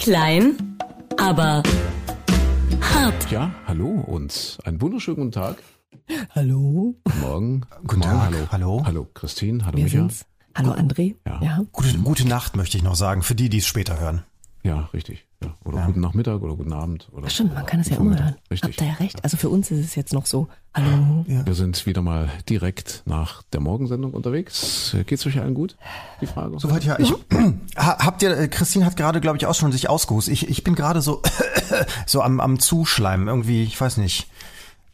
Klein, aber hart. Ja, hallo und einen wunderschönen guten Tag. Hallo. Guten Morgen. Guten Morgen, Tag. Hallo. Hallo. Hallo Christine, hallo Wir Micha. sind's. Hallo André. Ja. Gute, gute Nacht möchte ich noch sagen, für die, die es später hören. Ja, richtig. Ja. Oder guten Nachmittag oder guten Abend. Oder Ach stimmt, man kann es ja immer hören. Richtig. Habt ihr ja recht. Also für uns ist es jetzt noch so. Hallo. Wir sind wieder mal direkt nach der Morgensendung unterwegs. Geht's euch allen gut? Die Frage. Soweit ja. Ich, Ha- habt ihr, äh, Christine hat gerade, glaube ich, auch schon sich ausgehust. Ich, ich bin gerade so, so am, am Zuschleimen irgendwie, ich weiß nicht.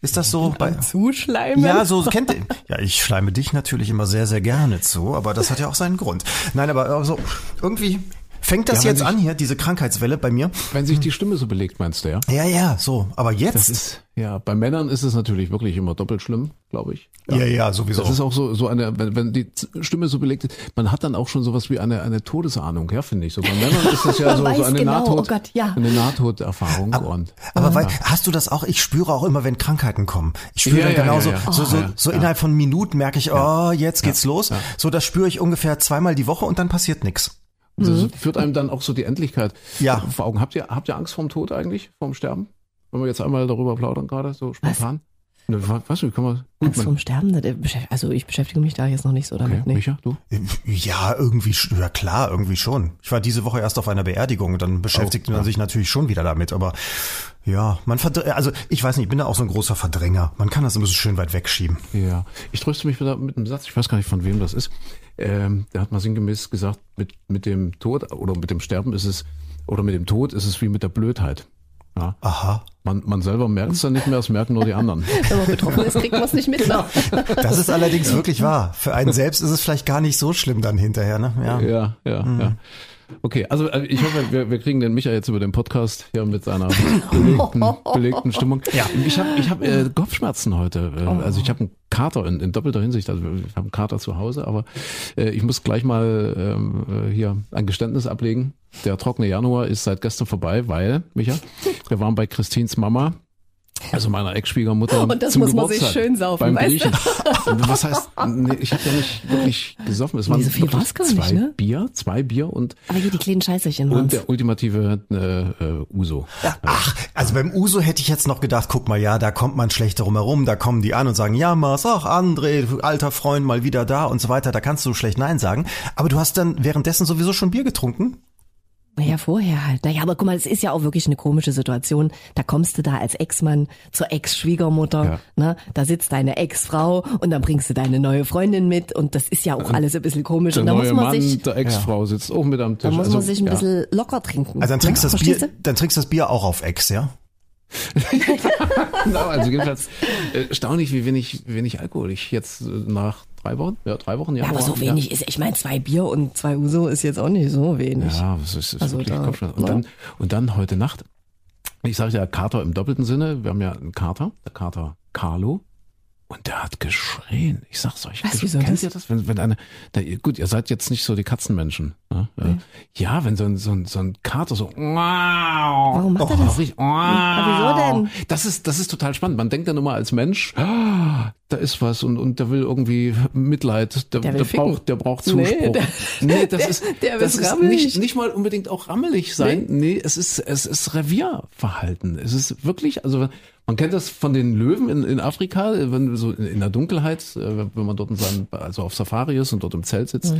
Ist das so bei, Zuschleimen? ja, so kennt ihr. Ja, ich schleime dich natürlich immer sehr, sehr gerne zu, aber das hat ja auch seinen Grund. Nein, aber also, irgendwie fängt das Ja, jetzt sich- an hier, diese Krankheitswelle bei mir. Wenn sich die Stimme so belegt, meinst du ja? Ja, ja, so. Aber Das jetzt? ist, ja, bei Männern ist es natürlich wirklich immer doppelt schlimm, glaube ich. ja, ja, sowieso. Das ist auch so, so eine, wenn, wenn die Stimme so belegt ist, man hat dann auch schon sowas wie eine, eine Todesahnung, ja, finde ich. So bei Männern ist das ja so, so eine genau, Nahtod, oh Gott, ja. eine Nahtoderfahrung und. Aber weil, hast du das auch? Ich spüre auch immer, wenn Krankheiten kommen. Ich spüre Ja, dann ja, genauso, ja, ja. so, so, Ja, so ja. innerhalb von Minuten merke ich, oh, jetzt geht's los. So, das spüre ich ungefähr zweimal die Woche und dann passiert nichts. Das führt einem dann auch so die Endlichkeit Ja. vor Augen. Habt ihr, habt ihr Angst vorm Tod eigentlich, vorm Sterben? Wenn wir jetzt einmal darüber plaudern gerade, so spontan? Ne, wa- was, wie kann man, gut, Angst man, vorm Sterben? äh, Also ich beschäftige mich da jetzt noch nicht so okay, damit. nee. Micha, du? Ja, irgendwie, ja klar, irgendwie schon. Ich war diese Woche erst auf einer Beerdigung, dann beschäftigt Oh, man ja. sich natürlich schon wieder damit, aber ja, man verdrängt, also ich weiß nicht, ich bin da auch so ein großer Verdränger. Man kann das immer so schön weit wegschieben. Ja, ich tröste mich wieder mit einem Satz, ich weiß gar nicht, von wem das ist. Ähm, der hat mal sinngemäß gesagt, mit, mit dem Tod oder mit dem Sterben ist es, oder mit dem Tod ist es wie mit der Blödheit. Ja, Aha. man, man selber merkt es dann nicht mehr, es merken nur die anderen. Wenn man betroffen ist, kriegt man es nicht mit. ne? Das ist allerdings wirklich wahr. Für einen selbst ist es vielleicht gar nicht so schlimm dann hinterher, ne? Ja. Ja, ja, ja. Okay, also äh, ich hoffe, wir, wir kriegen den Micha jetzt über den Podcast hier mit seiner belegten, belegten Stimmung. Ja. Ich habe ich hab, äh, Kopfschmerzen heute. Äh, Also ich habe einen Kater in, in doppelter Hinsicht. Also ich habe einen Kater zu Hause, aber äh, ich muss gleich mal ähm, äh, hier ein Geständnis ablegen. Der trockene Januar ist seit gestern vorbei, weil, Micha, wir waren bei Christins Mama. Also meiner Ex-Schwiegermutter. Und das zum muss man sich Geburtstag schön saufen, beim weißt du? Griechen. Was heißt, nee, ich habe ja nicht wirklich gesoffen. Es waren so viel war's gar nicht, zwei ne? Bier, zwei Bier und, Aber hier die kleinen Scheißerchen und der ultimative äh, äh, Uso. Ach, also beim Uso hätte ich jetzt noch gedacht, guck mal, ja, da kommt man schlecht drum herum, da kommen die an und sagen, ja, Mars, ach, André, du alter Freund, mal wieder da und so weiter, da kannst du schlecht Nein sagen. Aber du hast dann währenddessen sowieso schon Bier getrunken? Naja, vorher halt. Naja, aber guck mal, es ist ja auch wirklich eine komische Situation. Da kommst du da als Ex-Mann zur Ex-Schwiegermutter, Ja. ne? Da sitzt deine Ex-Frau und dann bringst du deine neue Freundin mit und das ist ja auch alles ein bisschen komisch. Der und da neue muss man Mann sich, der Ex-Frau sitzt auch mit am Tisch. da muss Also, man sich ein ja. bisschen locker trinken. Also dann trinkst ne? das Bier, Verstehst dann trinkst das Bier auch auf Ex, ja? Genau, also jedenfalls äh, erstaunlich, wie wenig, wenig Alkohol ich jetzt äh, nach drei Wochen, ja, drei Wochen? Ja, aber so ja. wenig ist, ich meine, zwei Bier und zwei Uso ist jetzt auch nicht so wenig. Ja, das ist, ist Also wirklich da- Kopfschmerzen. Und ja. dann, und dann heute Nacht, ich sage ja Kater im doppelten Sinne, wir haben ja einen Kater, der Kater Carlo. Und der hat geschrien. Ich sag's euch. Was, wieso Kennt das? ihr das? Wenn, wenn eine, da, gut, ihr seid jetzt nicht so die Katzenmenschen. Ne? Äh, Ja, wenn so ein, so ein, so ein Kater so, warum macht er das? Richtig, wieso denn? Das ist, das ist total spannend. Man denkt dann immer als Mensch, ah, da ist was und, und der will irgendwie Mitleid, der, Der der braucht, der braucht Nee, Zuspruch. der- nee, das ist, der das ist rammelig. nicht, nicht mal unbedingt auch rammelig sein. Nee, es ist, es ist Revierverhalten. Es ist wirklich, also man kennt das von den Löwen in, in Afrika, wenn so in, in der Dunkelheit, äh, wenn man dort in seinem, also auf Safari ist und dort im Zelt sitzt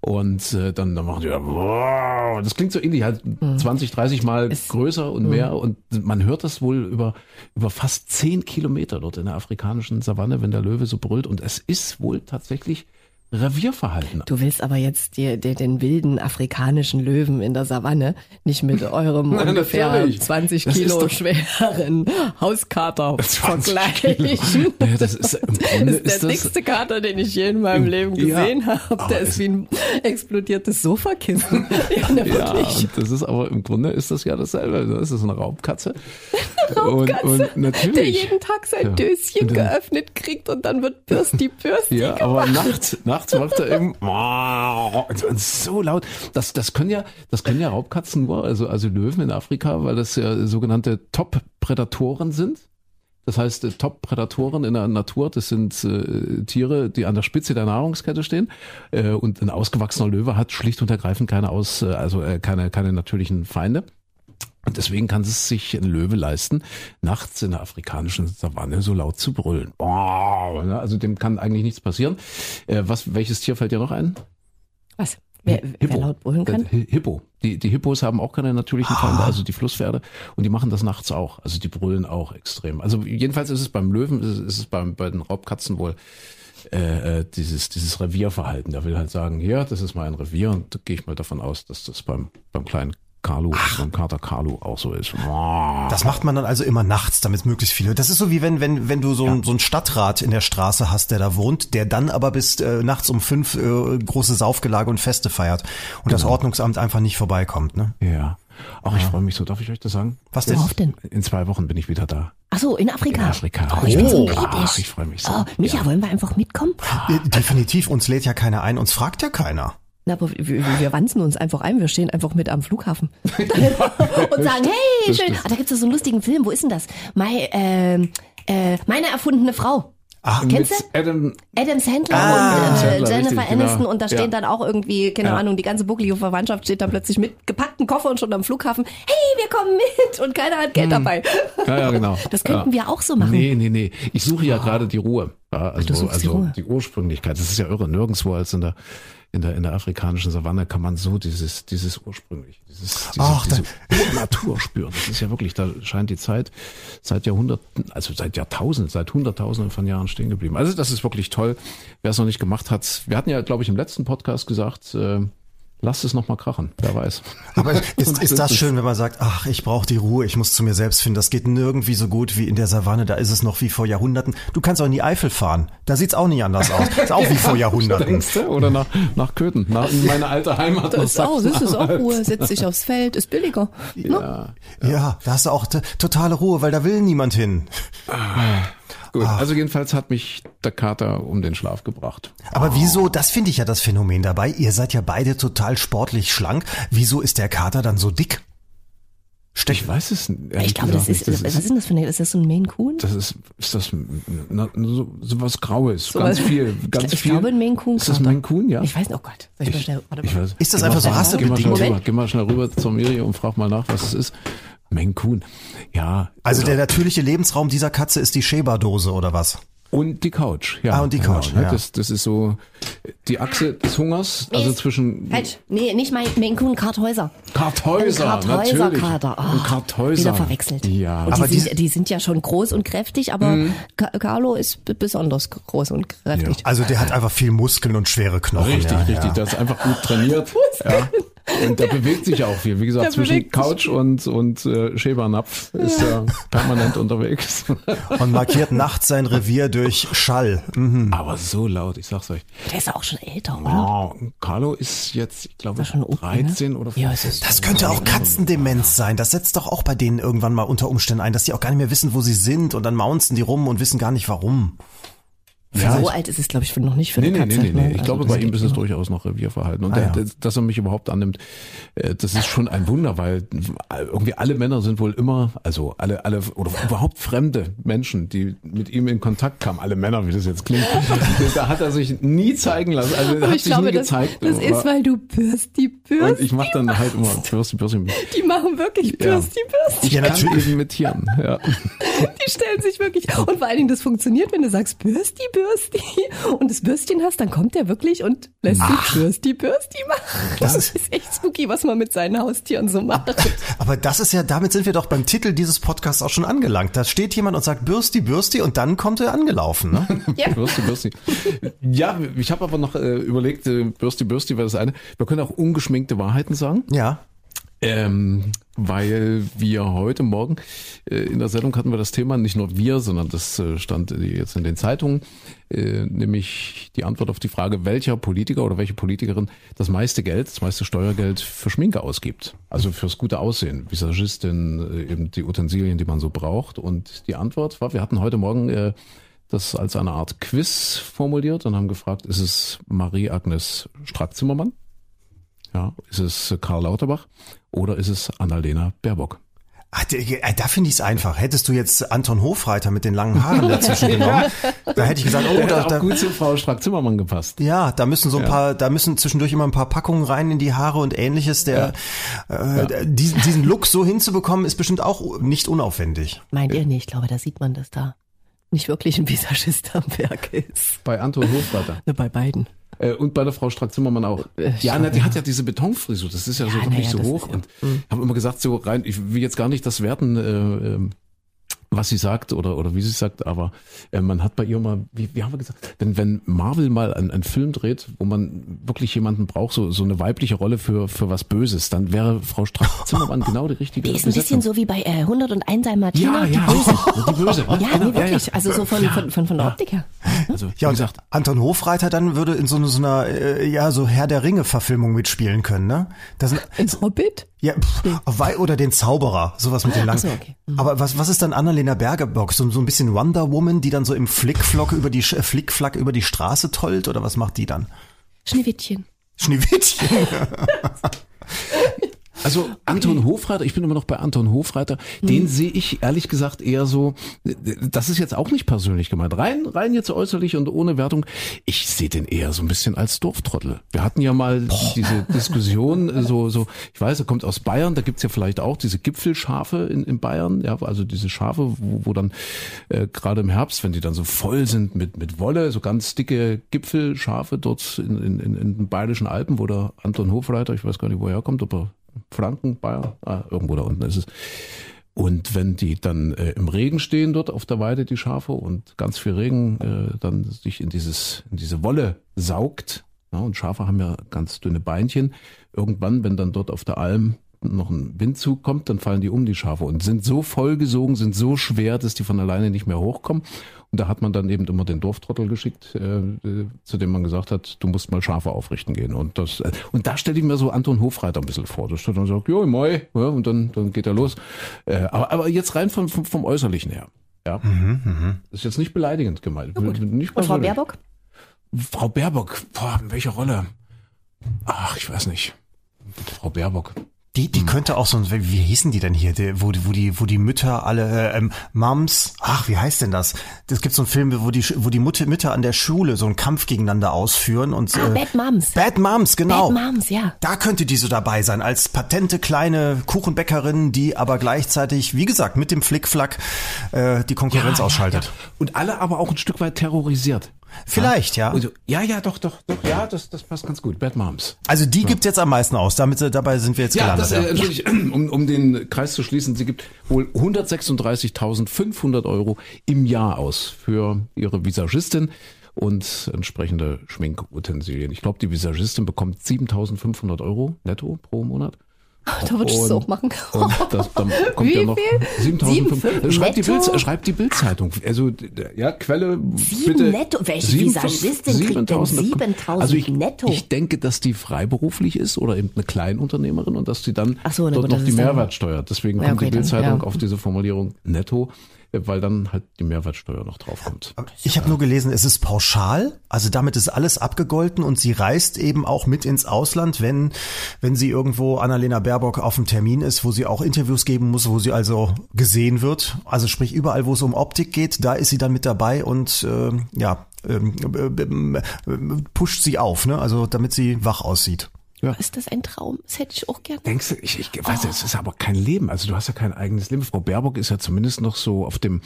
und äh, dann, dann machen die ja, wow, das klingt so ähnlich, halt 20, 30 Mal größer und mehr und man hört das wohl über, über fast 10 Kilometer dort in der afrikanischen Savanne, wenn der Löwe so brüllt. Und es ist wohl tatsächlich Revierverhalten. Du willst aber jetzt dir, dir den wilden afrikanischen Löwen in der Savanne nicht mit eurem Nein, ungefähr natürlich. 20 Das ist Kilo schweren Hauskater 20 vergleichen. Ja, das ist im Grunde Das ist der ist dickste Kater, den ich je in meinem Leben Ja. gesehen habe. Aber Der ist wie ein explodiertes Sofakissen. ja, Ja, wirklich. das ist aber im Grunde ist das ja dasselbe. Das ist eine Raubkatze. Raubkatze, Und, und natürlich. der jeden Tag sein Ja. Döschen dann- geöffnet kriegt und dann wird Bürsti Bürsti Ja, aber nachts, nachts macht er eben so laut. Das, das können ja, das können ja Raubkatzen nur, also, also Löwen in Afrika, weil das ja sogenannte Top-Prädatoren sind. Das heißt, äh, Top-Prädatoren in der Natur, das sind äh, Tiere, die an der Spitze der Nahrungskette stehen. Äh, und ein ausgewachsener Löwe hat schlicht und ergreifend keine aus, äh, also äh, keine, keine natürlichen Feinde. Und deswegen kann es sich ein Löwe leisten, nachts in der afrikanischen Savanne so laut zu brüllen. Boah, ne? also dem kann eigentlich nichts passieren. Äh, was, welches Tier fällt dir noch ein? Was? Wer, wer laut brüllen kann? Hi- Hippo. Die, die Hippos haben auch keine natürlichen Feinde, also die Flusspferde. Und die machen das nachts auch. Also die brüllen auch extrem. Also jedenfalls ist es beim Löwen, ist es, ist es beim, bei den Raubkatzen wohl äh, äh, dieses, dieses Revierverhalten. Der will halt sagen, ja, das ist mein Revier. Und da gehe ich mal davon aus, dass das beim, beim kleinen Carlo, beim Kater Carlo auch so ist. Boah. Das macht man dann also immer nachts, damit möglichst viele. Das ist so wie wenn, wenn, wenn du so, ein, so einen Stadtrat in der Straße hast, der da wohnt, der dann aber bis äh, nachts um fünf äh, große Saufgelage und Feste feiert und das Ordnungsamt einfach nicht vorbeikommt. Ne? Ja. Auch ich freue mich so. Darf ich euch das sagen? Was denn? Worauf denn? In zwei Wochen bin ich wieder da. Ach so, in Afrika. In Afrika. Oh, ich bin so Oh, neidisch. ach, ich freu mich so. Oh, Micha, Ja. wollen wir einfach mitkommen? Definitiv, uns lädt ja keiner ein, uns fragt ja keiner. Na, aber wir, wir wanzen uns einfach ein, wir stehen einfach mit am Flughafen. und sagen, hey, schön. Ah, da gibt's ja so einen lustigen Film, wo ist denn das? My, ähm, äh, meine erfundene Frau. Ah, Kennst Mit Adam, Adam Sandler Ah, und äh, Sandler, Jennifer richtig, Aniston genau. und da stehen Ja. dann auch irgendwie, keine Ja. Ahnung, die ganze bucklige Verwandtschaft steht dann plötzlich mit gepackten Koffer und schon am Flughafen, hey, wir kommen mit und keiner hat Geld dabei. ja, ja, genau. Das könnten ja. wir auch so machen. Nee, nee, nee. Ich suche ja gerade die Ruhe. Ja, also du suchst die also Ruhe. die Ursprünglichkeit. Das ist ja irre. Nirgendwo als in der in der in der afrikanischen Savanne kann man so dieses dieses ursprünglich dieses diese, Ach, diese Natur spüren. Das ist ja wirklich. Da scheint die Zeit seit Jahrhunderten, also seit Jahrtausenden, seit Hunderttausenden von Jahren stehen geblieben. Also das ist wirklich toll. Wer es noch nicht gemacht hat, wir hatten ja, glaube ich, im letzten Podcast gesagt. Äh, Lasst es noch mal krachen, wer weiß. Aber ist, ist das schön, wenn man sagt, ach, ich brauche die Ruhe, ich muss zu mir selbst finden. Das geht nirgendwie so gut wie in der Savanne. Da ist es noch wie vor Jahrhunderten. Du kannst auch in die Eifel fahren. Da sieht's auch nicht anders aus. Ist auch wie vor Jahrhunderten. Oder nach, nach Köthen, nach in meine alte Heimat. nach Sachsen-Anhalt. Ruhe, setz dich aufs Feld, ist billiger. Ja, Ja, da hast du auch totale Ruhe, weil da will niemand hin. Gut. Also jedenfalls hat mich der Kater um den Schlaf gebracht. Aber wieso, das finde ich ja das Phänomen dabei, ihr seid ja beide total sportlich schlank. Wieso ist der Kater dann so dick? Ich weiß es Ich glaube, das ist, nicht. was ist denn das für eine, ist das so ein Maine Coon? das ist, ist das na, so, so was Graues, So ganz was- viel, ganz ich, ich viel. glaube, ein Maine Coon Ist das Maine Coon, ja? Ich weiß nicht, oh Gott. Soll ich, mal schnell, warte Ich mal. weiß. Ist das einfach so rassebedingt? geh mal schnell rüber zur Miri und frag mal nach, was es ist. Maine Coon. Ja. Also oder- der natürliche Lebensraum dieser Katze ist die Sheba-Dose oder was? Und die Couch, ja. Ah, und die Couch, ne? ja. Das, das ist so die Achse des Hungers, also Nee, zwischen Falsch. Nee, nicht mein Maine Coon, Karthäuser. Karthäuser, Ein natürlich. Karthäuser-Kater. Oh, Ein Karthäuser. Wieder verwechselt. Ja. Und Aber die, die- sind, die sind ja schon groß und kräftig, aber Ca- Carlo ist besonders groß und kräftig. Also der hat einfach viel Muskeln und schwere Knochen. Richtig, ja, richtig. Ja. Der ist einfach gut trainiert. ja. Und der bewegt sich auch viel. Wie gesagt, Der zwischen sich. Couch und, und äh, Schäbernapf ist er permanent unterwegs. Und markiert nachts sein Revier durch Schall. Mhm. Aber so laut, ich sag's euch. Der ist auch schon älter, oder? Oh, Carlo ist jetzt, ich glaube, Ist schon oben, 13 oder Ja, 14. es ist Das könnte auch Katzendemenz sein. Das setzt doch auch bei denen irgendwann mal unter Umständen ein, dass die auch gar nicht mehr wissen, wo sie sind und dann maunzen die rum und wissen gar nicht warum. So alt ist es, glaube ich, noch nicht für Nee, eine nee, Katze. nee, nee, nee. ne? Ich Also glaube, bei ihm ist es durchaus noch Revierverhalten. Und Ah, der, ja. dass er mich überhaupt annimmt, äh, das ist schon ein Wunder, weil irgendwie alle Männer sind wohl immer, also alle, alle, oder überhaupt fremde Menschen, die mit ihm in Kontakt kamen, alle Männer, wie das jetzt klingt, da hat er sich nie zeigen lassen, also er Aber hat ich sich glaube, nie das, gezeigt. das aber- ist, weil du Bürsti, und Bürsti, ich mache dann halt immer Bürsti, Bürsti. die machen wirklich Ja. Bürsti, Bürsti. Ich Ja, natürlich. eben mit Tieren, ja. Die stellen sich wirklich. Und vor allen Dingen, das funktioniert, wenn du sagst Bürsti, Bürsti und das Bürstchen hast, dann kommt der wirklich und lässt sich Bürsti, Bürsti machen. Das Das ist- ist echt spooky, was man mit seinen Haustieren so macht. Aber das ist ja, damit sind wir doch beim Titel dieses Podcasts auch schon angelangt. Da steht jemand und sagt Bürsti, Bürsti und dann kommt er angelaufen. Ne? Ja. Bürsti, Bürsti. Ja, ich habe aber noch äh, überlegt, äh, Bürsti, Bürsti war das eine. Wir können auch ungeschminkte Wahrheiten sagen. Ja. Ähm, weil wir heute Morgen äh, in der Sendung hatten wir das Thema, nicht nur wir, sondern das äh, stand jetzt in den Zeitungen, äh, nämlich die Antwort auf die Frage, welcher Politiker oder welche Politikerin das meiste Geld, das meiste Steuergeld für Schminke ausgibt. Also fürs gute Aussehen, Visagistin, äh, eben die Utensilien, die man so braucht. Und die Antwort war, wir hatten heute Morgen äh, das als eine Art Quiz formuliert und haben gefragt, ist es Marie-Agnes Strack-Zimmermann? Ja, ist es Karl Lauterbach oder ist es Annalena Baerbock? Ach, äh, da finde ich es einfach. Hättest du jetzt Anton Hofreiter mit den langen Haaren dazwischen genommen, da hätte ich gesagt, oh, Der da, da, gut zu Frau Strack-Zimmermann gepasst. ja, da müssen so ein Ja. paar, da müssen zwischendurch immer ein paar Packungen rein in die Haare und ähnliches. Der Äh, diesen, diesen Look so hinzubekommen, ist bestimmt auch nicht unaufwendig. Meint ihr nicht? Ich glaube, da sieht man, dass da nicht wirklich ein Visagist am Werk ist. Bei Anton Hofreiter. Bei beiden. Äh, und bei der Frau Strack-Zimmermann auch. Äh, Ja, schon, na, die ja. hat ja diese Betonfrisur. Das ist ja, so Ja, wirklich na ja, so hoch. ja- Und ich habe immer gesagt, so rein, ich will jetzt gar nicht das werten, äh, ähm, was sie sagt oder, oder wie sie sagt, aber äh, man hat bei ihr mal, wie, wie haben wir gesagt, wenn, wenn Marvel mal einen, einen Film dreht, wo man wirklich jemanden braucht, so, so eine weibliche Rolle für, für was Böses, dann wäre Frau Strack-Zimmermann genau die richtige Die ist ein bisschen so wie bei äh, 101 Martina, Ja, die ja, Böse. die Böse. Ja, nee, ja, wirklich. ja. Also so von, von, von, von der Optik her. Also, Ja, wie und gesagt, Anton Hofreiter dann würde in so, einer- so einer, äh, ja, so Herr der Ringe-Verfilmung mitspielen können, ne? Das sind, Ins Hobbit? Ja, pff, wei- oder den Zauberer, sowas mit den langen. So, okay. Mhm. Aber was, was ist dann Annalena Bergerbock? So, so ein bisschen Wonder Woman, die dann so im Flickflock über die, äh, Flickflack über die Straße tollt, oder was macht die dann? Schneewittchen. Schneewittchen. Also Anton Hofreiter, ich bin immer noch bei Anton Hofreiter, den sehe ich ehrlich gesagt eher so, das ist jetzt auch nicht persönlich gemeint, rein, rein jetzt äußerlich und ohne Wertung, ich sehe den eher so ein bisschen als Dorftrottel. Wir hatten ja mal diese Diskussion, äh, so, so, ich weiß, er kommt aus Bayern, da gibt's ja vielleicht auch diese Gipfelschafe in, in Bayern, ja, also diese Schafe, wo, wo dann äh, gerade im Herbst, wenn die dann so voll sind mit, mit Wolle, so ganz dicke Gipfelschafe dort in, in, in, den Bayerischen Alpen, wo der Anton Hofreiter, ich weiß gar nicht, woher er kommt, ob er Franken, Bayern, ah, irgendwo da unten ist es. Und wenn die dann äh, im Regen stehen dort auf der Weide, die Schafe, und ganz viel Regen äh, dann sich in dieses, in diese Wolle saugt, ja, und Schafe haben ja ganz dünne Beinchen, irgendwann, wenn dann dort auf der Alm noch ein Windzug kommt, dann fallen die um, die Schafe, und sind so vollgesogen, sind so schwer, dass die von alleine nicht mehr hochkommen. Und da hat man dann eben immer den Dorftrottel geschickt, äh, äh, zu dem man gesagt hat, du musst mal Schafe aufrichten gehen. Und das äh, und da stelle ich mir so Anton Hofreiter ein bisschen vor. Da steht dann sagt, jo, moi, ja, und dann, dann geht er los. Äh, aber, aber jetzt rein vom, vom, vom Äußerlichen her. Ja. Das ist jetzt nicht beleidigend gemeint. Nicht Und Frau. Baerbock? Frau Baerbock, boah, in welcher Rolle? Ach, ich weiß nicht. Frau Baerbock. Die, die könnte auch so, ein- wie hießen die denn hier, die, wo, die- wo die, wo die Mütter alle, äh, ähm, Mums, ach, wie heißt denn das? Es gibt so einen Film, wo die, wo die Mutter, Mütter an der Schule so einen Kampf gegeneinander ausführen und, Ah, äh, Bad Moms. Bad Moms, genau. Bad Moms, ja. Da könnte die so dabei sein, als patente kleine Kuchenbäckerin, die aber gleichzeitig, wie gesagt, mit dem Flickflack äh, die Konkurrenz ausschaltet. Ja. Und alle aber auch ein Stück weit terrorisiert. Vielleicht, ja. Also, ja, ja, doch, doch, doch, ja, das, das passt ganz gut. Bad Moms. Also die gibt's jetzt am meisten aus. Damit äh, dabei sind wir jetzt Ja, gelandet. das, äh, entschuldigt, um, um den Kreis zu schließen, sie gibt wohl 136.500 Euro im Jahr aus für ihre Visagistin und entsprechende Schminkutensilien. Ich glaube, die Visagistin bekommt 7.500 Euro netto pro Monat. Da würde ich es auch machen. Und das, dann kommt Wie ja noch viel? 7.500. Schreibt die? Bild, schreibt die Bildzeitung. Also ja, Quelle Sieben bitte. netto? Welche Sieben- Visagistin kriegt denn 7.000 Also ich, netto? ich denke, dass die freiberuflich ist oder eben eine Kleinunternehmerin und dass die dann so, dort gut, noch die Mehrwertsteuer. Deswegen Ja, kommt okay, die Bildzeitung ja. auf diese Formulierung netto, weil dann halt die Mehrwertsteuer noch draufkommt. Ich habe nur gelesen, es ist pauschal, also damit ist alles abgegolten und sie reist eben auch mit ins Ausland, wenn wenn sie irgendwo Annalena Baerbock auf dem Termin ist, wo sie auch Interviews geben muss, wo sie also gesehen wird. Also sprich überall, wo es um Optik geht, da ist sie dann mit dabei und ähm, ja ähm, äh, äh, pusht sie auf, ne? Also damit sie wach aussieht. Ist das ein Traum? Das hätte ich auch gerne. Denkst du, ich, ich weiß, es ist aber kein Leben. Also du hast ja kein eigenes Leben. Frau Baerbock ist ja zumindest noch so auf dem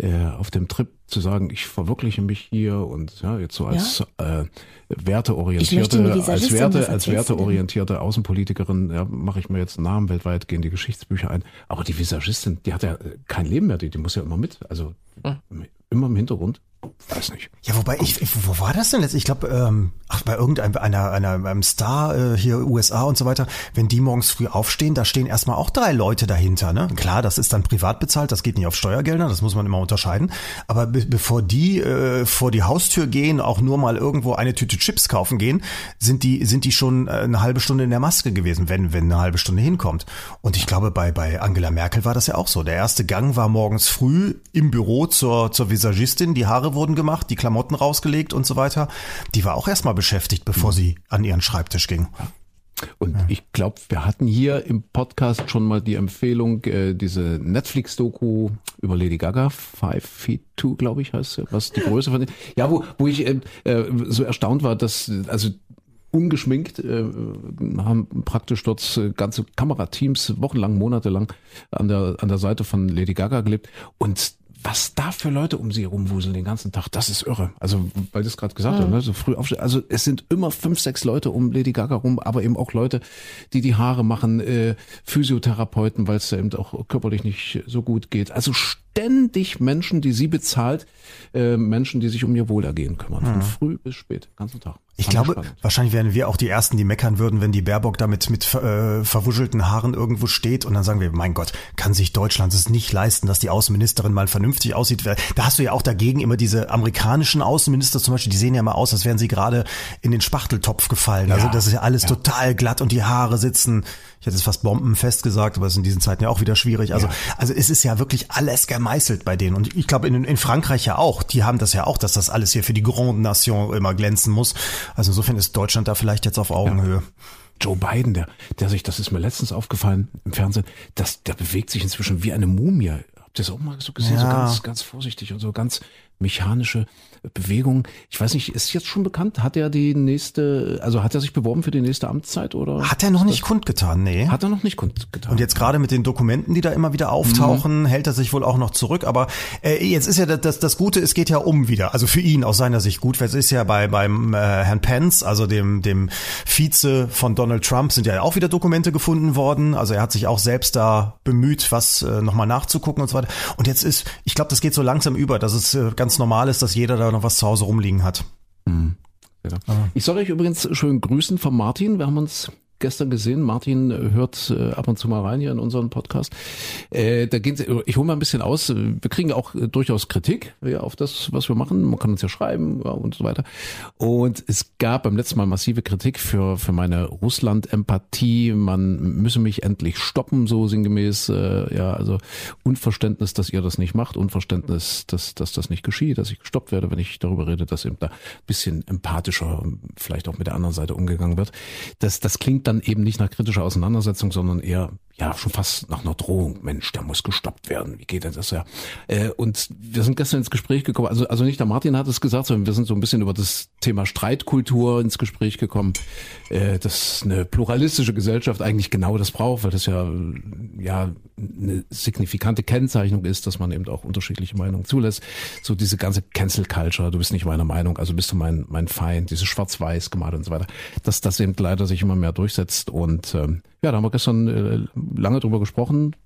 äh, auf dem Trip zu sagen, ich verwirkliche mich hier und ja jetzt so als äh, möchte eine werteorientierte als Werte als werteorientierte Außenpolitikerin ja, mache ich mir jetzt einen Namen weltweit gehen die Geschichtsbücher ein. Aber die Visagistin, die hat ja äh, kein Leben mehr, die, die muss ja immer mit, also immer im Hintergrund. Weiß nicht. Ja, wobei ich, ich wo war das denn jetzt? Ich glaube, ähm, ach bei irgendeinem einer, einer, einem Star äh, hier USA und so weiter. Wenn die morgens früh aufstehen, da stehen erstmal auch drei Leute dahinter. Ne, klar, das ist dann privat bezahlt, das geht nicht auf Steuergelder, das muss man immer unterscheiden. Aber be bevor die äh, vor die Haustür gehen, auch nur mal irgendwo eine Tüte Chips kaufen gehen, sind die sind die schon äh, eine halbe Stunde in der Maske gewesen, wenn wenn eine halbe Stunde hinkommt. Und ich glaube, bei bei Angela Merkel war das ja auch so. Der erste Gang war morgens früh im Büro zur zur Visagistin, die Haare wurden gemacht, die Klamotten rausgelegt und so weiter. Die war auch erstmal beschäftigt, bevor sie an ihren Schreibtisch ging. Und ja. ich glaube, wir hatten hier im Podcast schon mal die Empfehlung, äh, diese Netflix-Doku über Lady Gaga, Five Feet Two, glaube ich, heißt was die Größe von. Ja, wo, wo ich äh, äh, so erstaunt war, dass also ungeschminkt äh, haben praktisch dort äh, ganze Kamerateams wochenlang, monatelang an der an der Seite von Lady Gaga gelebt und was da für Leute um sie rumwuseln den ganzen Tag, das ist irre. Also, weil das gerade gesagt mhm. hat, ne, so früh aufstehen. Also es sind immer fünf, sechs Leute um Lady Gaga rum, aber eben auch Leute, die die Haare machen, äh, Physiotherapeuten, weil es da eben auch körperlich nicht so gut geht. Also ständig Menschen, die sie bezahlt, äh, Menschen, die sich um ihr Wohlergehen kümmern, von mhm. früh bis spät, ganzen Tag. Ich glaube, spannend. wahrscheinlich wären wir auch die Ersten, die meckern würden, wenn die Baerbock damit mit äh, verwuschelten Haaren irgendwo steht und dann sagen wir, mein Gott, kann sich Deutschland es nicht leisten, dass die Außenministerin mal vernünftig aussieht. Da hast du ja auch dagegen immer diese amerikanischen Außenminister zum Beispiel, die sehen ja mal aus, als wären sie gerade in den Spachteltopf gefallen. Also das ist ja alles ja. total glatt und die Haare sitzen ich hätte es fast bombenfest gesagt, aber es ist in diesen Zeiten ja auch wieder schwierig. Also, ja. also es ist ja wirklich alles gemeißelt bei denen. Und ich glaube, in, in Frankreich ja auch. Die haben das ja auch, dass das alles hier für die Grande Nation immer glänzen muss. Also insofern ist Deutschland da vielleicht jetzt auf Augenhöhe. Ja. Joe Biden, der, der sich, das ist mir letztens aufgefallen im Fernsehen, das, der bewegt sich inzwischen wie eine Mumie. Habt ihr das auch mal so gesehen? Ja. So ganz, ganz vorsichtig und so ganz mechanische Bewegung. Ich weiß nicht, ist jetzt schon bekannt? Hat er die nächste, also hat er sich beworben für die nächste Amtszeit oder? Hat er noch nicht kundgetan, nee. Hat er noch nicht kundgetan. Und jetzt gerade mit den Dokumenten, die da immer wieder auftauchen, mhm. hält er sich wohl auch noch zurück. Aber äh, jetzt ist ja das, das Gute, es geht ja um wieder. Also für ihn aus seiner Sicht gut, weil es ist ja bei beim äh, Herrn Pence, also dem dem Vize von Donald Trump, sind ja auch wieder Dokumente gefunden worden. Also er hat sich auch selbst da bemüht, was äh, nochmal nachzugucken und so weiter. Und jetzt ist, ich glaube, das geht so langsam über, dass es äh, ganz normal ist, dass jeder da noch was zu Hause rumliegen hat. Mhm. Ja. Ich soll euch übrigens schön grüßen von Martin. Wir haben uns gestern gesehen. Martin hört äh, ab und zu mal rein hier in unseren Podcast. Äh, da geht, ich hole mal ein bisschen aus. Wir kriegen auch äh, durchaus Kritik ja, auf das, was wir machen. Man kann uns ja schreiben ja, und so weiter. Und es gab beim letzten Mal massive Kritik für für meine Russland-Empathie. Man müsse mich endlich stoppen, so sinngemäß. Äh, ja, also Unverständnis, dass ihr das nicht macht, Unverständnis, dass dass das nicht geschieht, dass ich gestoppt werde, wenn ich darüber rede, dass eben da ein bisschen empathischer, vielleicht auch mit der anderen Seite umgegangen wird. Das das klingt dann eben nicht nach kritischer Auseinandersetzung, sondern eher ja schon fast nach einer Drohung. Mensch, der muss gestoppt werden. Wie geht denn das ja? Äh, und wir sind gestern ins Gespräch gekommen. Also also nicht der Martin hat es gesagt, sondern wir sind so ein bisschen über das Thema Streitkultur ins Gespräch gekommen. Äh, dass eine pluralistische Gesellschaft eigentlich genau das braucht, weil das ja ja eine signifikante Kennzeichnung ist, dass man eben auch unterschiedliche Meinungen zulässt. So diese ganze Cancel Culture. Du bist nicht meiner Meinung, also bist du mein mein Feind. Diese Schwarz-Weiß gemalt und so weiter. Dass das eben leider sich immer mehr durchsetzt und ähm, ja, da haben wir gestern äh, lange drüber gesprochen.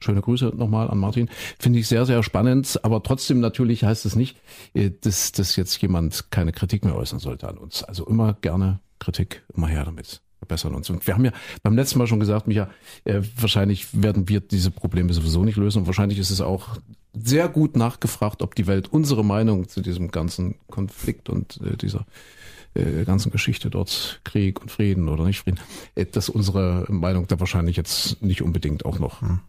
Schöne Grüße nochmal an Martin. Finde ich sehr, sehr spannend. Aber trotzdem natürlich heißt es nicht, äh, dass, dass jetzt jemand keine Kritik mehr äußern sollte an uns. Also immer gerne Kritik, immer her damit. Verbessern uns. Und wir haben ja beim letzten Mal schon gesagt, Micha, äh, wahrscheinlich werden wir diese Probleme sowieso nicht lösen. Und wahrscheinlich ist es auch sehr gut nachgefragt, ob die Welt unsere Meinung zu diesem ganzen Konflikt und äh, dieser äh, ganzen Geschichte dort Krieg und Frieden oder nicht Frieden, äh, dass unsere Meinung da wahrscheinlich jetzt nicht unbedingt auch noch hm.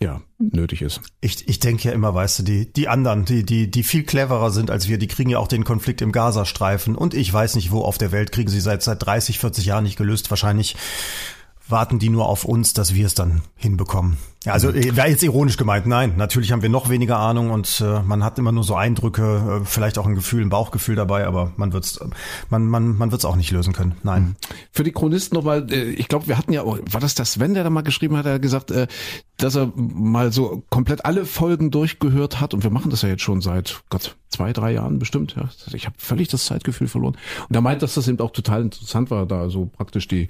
ja, nötig ist. Ich, ich denke ja immer, weißt du, die, die anderen, die, die, die viel cleverer sind als wir, die kriegen ja auch den Konflikt im Gazastreifen und ich weiß nicht, wo auf der Welt kriegen sie seit, seit 30, 40 Jahren nicht gelöst. Wahrscheinlich warten die nur auf uns, dass wir es dann hinbekommen. Ja, also äh, wäre jetzt ironisch gemeint. Nein, natürlich haben wir noch weniger Ahnung und äh, man hat immer nur so Eindrücke, äh, vielleicht auch ein Gefühl, ein Bauchgefühl dabei, aber man wird's, man, man, man wird's auch nicht lösen können. Nein. Mhm. Für die Chronisten nochmal, äh, ich glaube, wir hatten ja, war das das Sven, der da mal geschrieben hat, er hat gesagt, äh, dass er mal so komplett alle Folgen durchgehört hat und wir machen das ja jetzt schon seit Gott zwei, drei Jahren bestimmt. Ja. Ich habe völlig das Zeitgefühl verloren. Und er meint, dass das eben auch total interessant war, da so praktisch die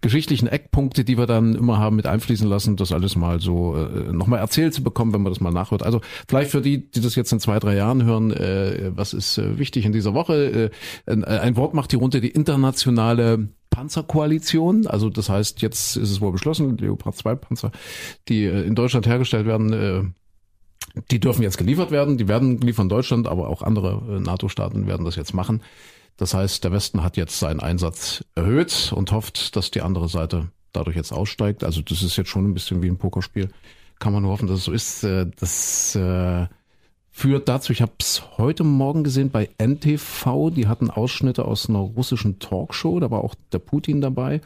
geschichtlichen Eckpunkte, die wir dann immer haben, mit einfließen lassen, das alles mal so so äh, nochmal erzählt zu bekommen, wenn man das mal nachhört. Also vielleicht für die, die das jetzt in zwei, drei Jahren hören, äh, was ist äh, wichtig in dieser Woche? Äh, ein, Wort macht die Runde, die internationale Panzerkoalition. Also das heißt, jetzt ist es wohl beschlossen, Leopard 2 Panzer, die äh, in Deutschland hergestellt werden, äh, die dürfen jetzt geliefert werden. Die werden geliefert in Deutschland, aber auch andere äh, NATO-Staaten werden das jetzt machen. Das heißt, der Westen hat jetzt seinen Einsatz erhöht und hofft, dass die andere Seite dadurch jetzt aussteigt. Also das ist jetzt schon ein bisschen wie ein Pokerspiel. Kann man nur hoffen, dass es so ist. Äh, das äh, führt dazu, ich habe es heute Morgen gesehen bei NTV, die hatten Ausschnitte aus einer russischen Talkshow, da war auch der Putin dabei,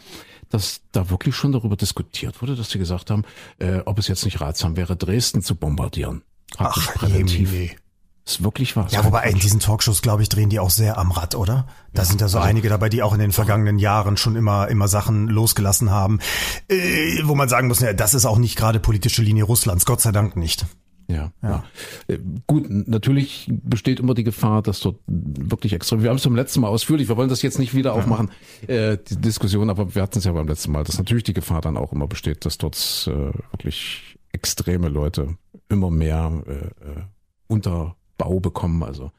dass da wirklich schon darüber diskutiert wurde, dass sie gesagt haben, äh, ob es jetzt nicht ratsam wäre, Dresden zu bombardieren. Ach, präventiv. Je, ist wirklich wahr. Ja, wobei in diesen Talkshows, glaube ich, drehen die auch sehr am Rad, oder? Da ja, sind ja so also, einige dabei, die auch in den vergangenen Jahren schon immer, immer Sachen losgelassen haben, äh, wo man sagen muss, ja, das ist auch nicht gerade politische Linie Russlands, Gott sei Dank nicht. Ja, ja. ja. Äh, gut, natürlich besteht immer die Gefahr, dass dort wirklich extrem. Wir haben es beim letzten Mal ausführlich, wir wollen das jetzt nicht wieder aufmachen, äh, die Diskussion, aber wir hatten es ja beim letzten Mal, dass natürlich die Gefahr dann auch immer besteht, dass dort äh, wirklich extreme Leute immer mehr äh, äh unter Bau bekommen. Also,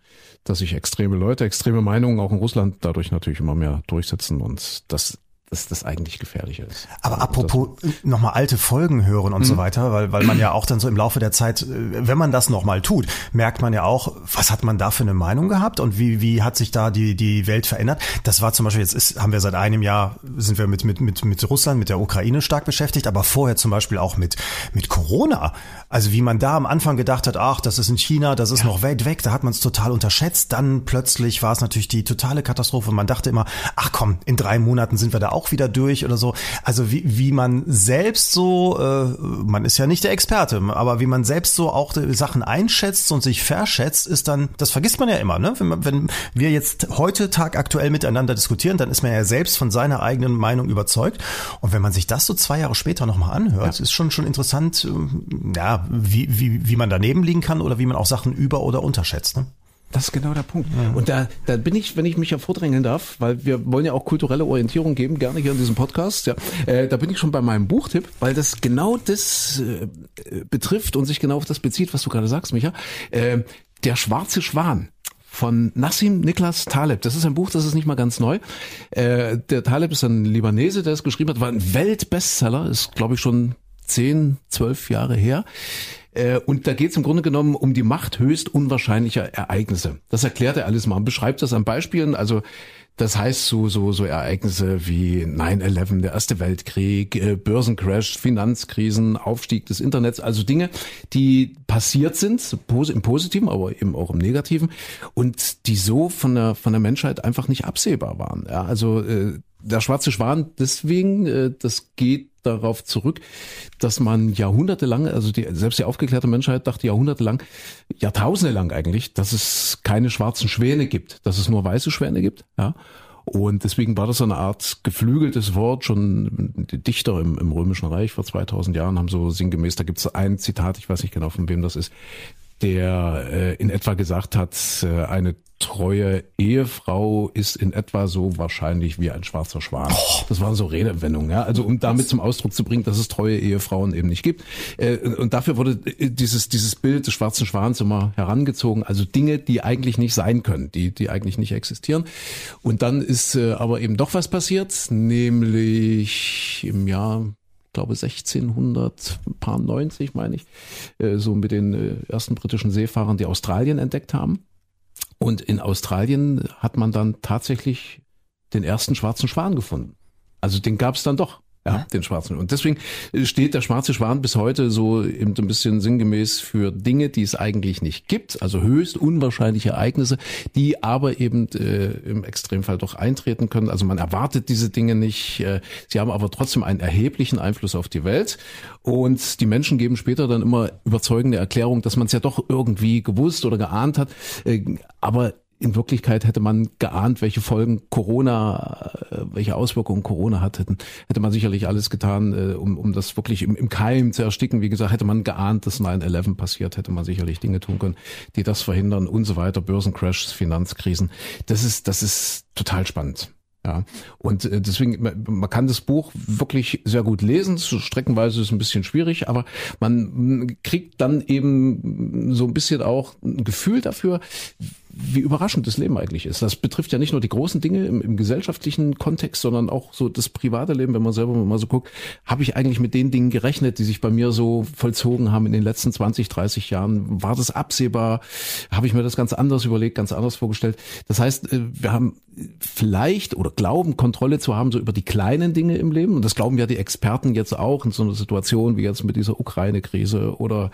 dass sich extreme Leute, extreme Meinungen auch in Russland dadurch natürlich immer mehr durchsetzen und das dass das eigentlich gefährlicher ist. Aber apropos nochmal alte Folgen hören und mhm. so weiter, weil, weil man ja auch dann so im Laufe der Zeit, äh, wenn man das nochmal tut, merkt man ja auch, was hat man da für eine Meinung gehabt und wie, wie hat sich da die, die Welt verändert. Das war zum Beispiel, jetzt ist, haben wir seit einem Jahr, sind wir mit, mit, mit, mit Russland, mit der Ukraine stark beschäftigt, aber vorher zum Beispiel auch mit, mit Corona. Also wie man da am Anfang gedacht hat, ach, das ist in China, das ist ja. noch weit weg, da hat man es total unterschätzt. Dann plötzlich war es natürlich die totale Katastrophe. Man dachte immer, ach komm, in drei Monaten sind wir da auch wieder durch oder so. Also wie, wie man selbst so, äh, man ist ja nicht der Experte, aber wie man selbst so auch Sachen einschätzt und sich verschätzt, ist dann, das vergisst man ja immer, ne? Wenn, man, wenn wir jetzt heute tagaktuell miteinander diskutieren, dann ist man ja selbst von seiner eigenen Meinung überzeugt. Und wenn man sich das so zwei Jahre später nochmal anhört, ja. ist schon schon interessant, äh, ja, wie, wie, wie man daneben liegen kann oder wie man auch Sachen über- oder unterschätzt. Ne? Das ist genau der Punkt. Ja. Und da, da bin ich, wenn ich mich ja vordrängeln darf, weil wir wollen ja auch kulturelle Orientierung geben, gerne hier in diesem Podcast. Ja, äh, da bin ich schon bei meinem Buchtipp, weil das genau das äh, betrifft und sich genau auf das bezieht, was du gerade sagst, Micha. Äh, der schwarze Schwan von Nassim Niklas Taleb. Das ist ein Buch, das ist nicht mal ganz neu. Äh, der Taleb ist ein Libanese, der es geschrieben hat, war ein Weltbestseller, ist glaube ich schon zehn, zwölf Jahre her. Äh, und da geht es im Grunde genommen um die Macht höchst unwahrscheinlicher Ereignisse. Das erklärt er alles mal und beschreibt das an Beispielen. Also das heißt so, so, so Ereignisse wie 9-11, der Erste Weltkrieg, äh, Börsencrash, Finanzkrisen, Aufstieg des Internets, also Dinge, die passiert sind, im Positiven, aber eben auch im Negativen und die so von der, von der Menschheit einfach nicht absehbar waren. Ja, also äh, der schwarze Schwan deswegen, äh, das geht darauf zurück, dass man jahrhundertelang, also die, selbst die aufgeklärte Menschheit dachte jahrhundertelang, Jahrtausende lang eigentlich, dass es keine schwarzen Schwäne gibt, dass es nur weiße Schwäne gibt. Ja. Und deswegen war das eine Art geflügeltes Wort. Schon die Dichter im, im Römischen Reich vor 2000 Jahren haben so sinngemäß, da gibt es ein Zitat, ich weiß nicht genau von wem das ist, der äh, in etwa gesagt hat, äh, eine treue Ehefrau ist in etwa so wahrscheinlich wie ein schwarzer Schwan. Oh. Das waren so Redewendungen, ja. Also um damit zum Ausdruck zu bringen, dass es treue Ehefrauen eben nicht gibt. Äh, und dafür wurde äh, dieses, dieses Bild des schwarzen Schwans immer herangezogen. Also Dinge, die eigentlich nicht sein können, die, die eigentlich nicht existieren. Und dann ist äh, aber eben doch was passiert, nämlich im Jahr glaube 1690, meine ich, so mit den ersten britischen Seefahrern, die Australien entdeckt haben. Und in Australien hat man dann tatsächlich den ersten schwarzen Schwan gefunden. Also den gab es dann doch. Ja, den schwarzen. Und deswegen steht der schwarze Schwan bis heute so eben so ein bisschen sinngemäß für Dinge, die es eigentlich nicht gibt, also höchst unwahrscheinliche Ereignisse, die aber eben äh, im Extremfall doch eintreten können. Also man erwartet diese Dinge nicht. Äh, sie haben aber trotzdem einen erheblichen Einfluss auf die Welt. Und die Menschen geben später dann immer überzeugende Erklärung, dass man es ja doch irgendwie gewusst oder geahnt hat. Äh, aber in Wirklichkeit hätte man geahnt, welche Folgen Corona, äh, welche Auswirkungen Corona hat, hätten, hätte man sicherlich alles getan, äh, um, um das wirklich im, im Keim zu ersticken. Wie gesagt, hätte man geahnt, dass 9-11 passiert, hätte man sicherlich Dinge tun können, die das verhindern und so weiter, Börsencrashs, Finanzkrisen. Das ist, das ist total spannend. Ja, und äh, deswegen, man kann das Buch wirklich sehr gut lesen. Streckenweise ist es ein bisschen schwierig, aber man kriegt dann eben so ein bisschen auch ein Gefühl dafür, wie überraschend das Leben eigentlich ist. Das betrifft ja nicht nur die großen Dinge im, im gesellschaftlichen Kontext, sondern auch so das private Leben, wenn man selber mal so guckt, habe ich eigentlich mit den Dingen gerechnet, die sich bei mir so vollzogen haben in den letzten 20, 30 Jahren? War das absehbar? Habe ich mir das ganz anders überlegt, ganz anders vorgestellt? Das heißt, äh, wir haben vielleicht oder glauben, Kontrolle zu haben so über die kleinen Dinge im Leben. Und das glauben ja die Experten jetzt auch in so einer Situation wie jetzt mit dieser Ukraine-Krise oder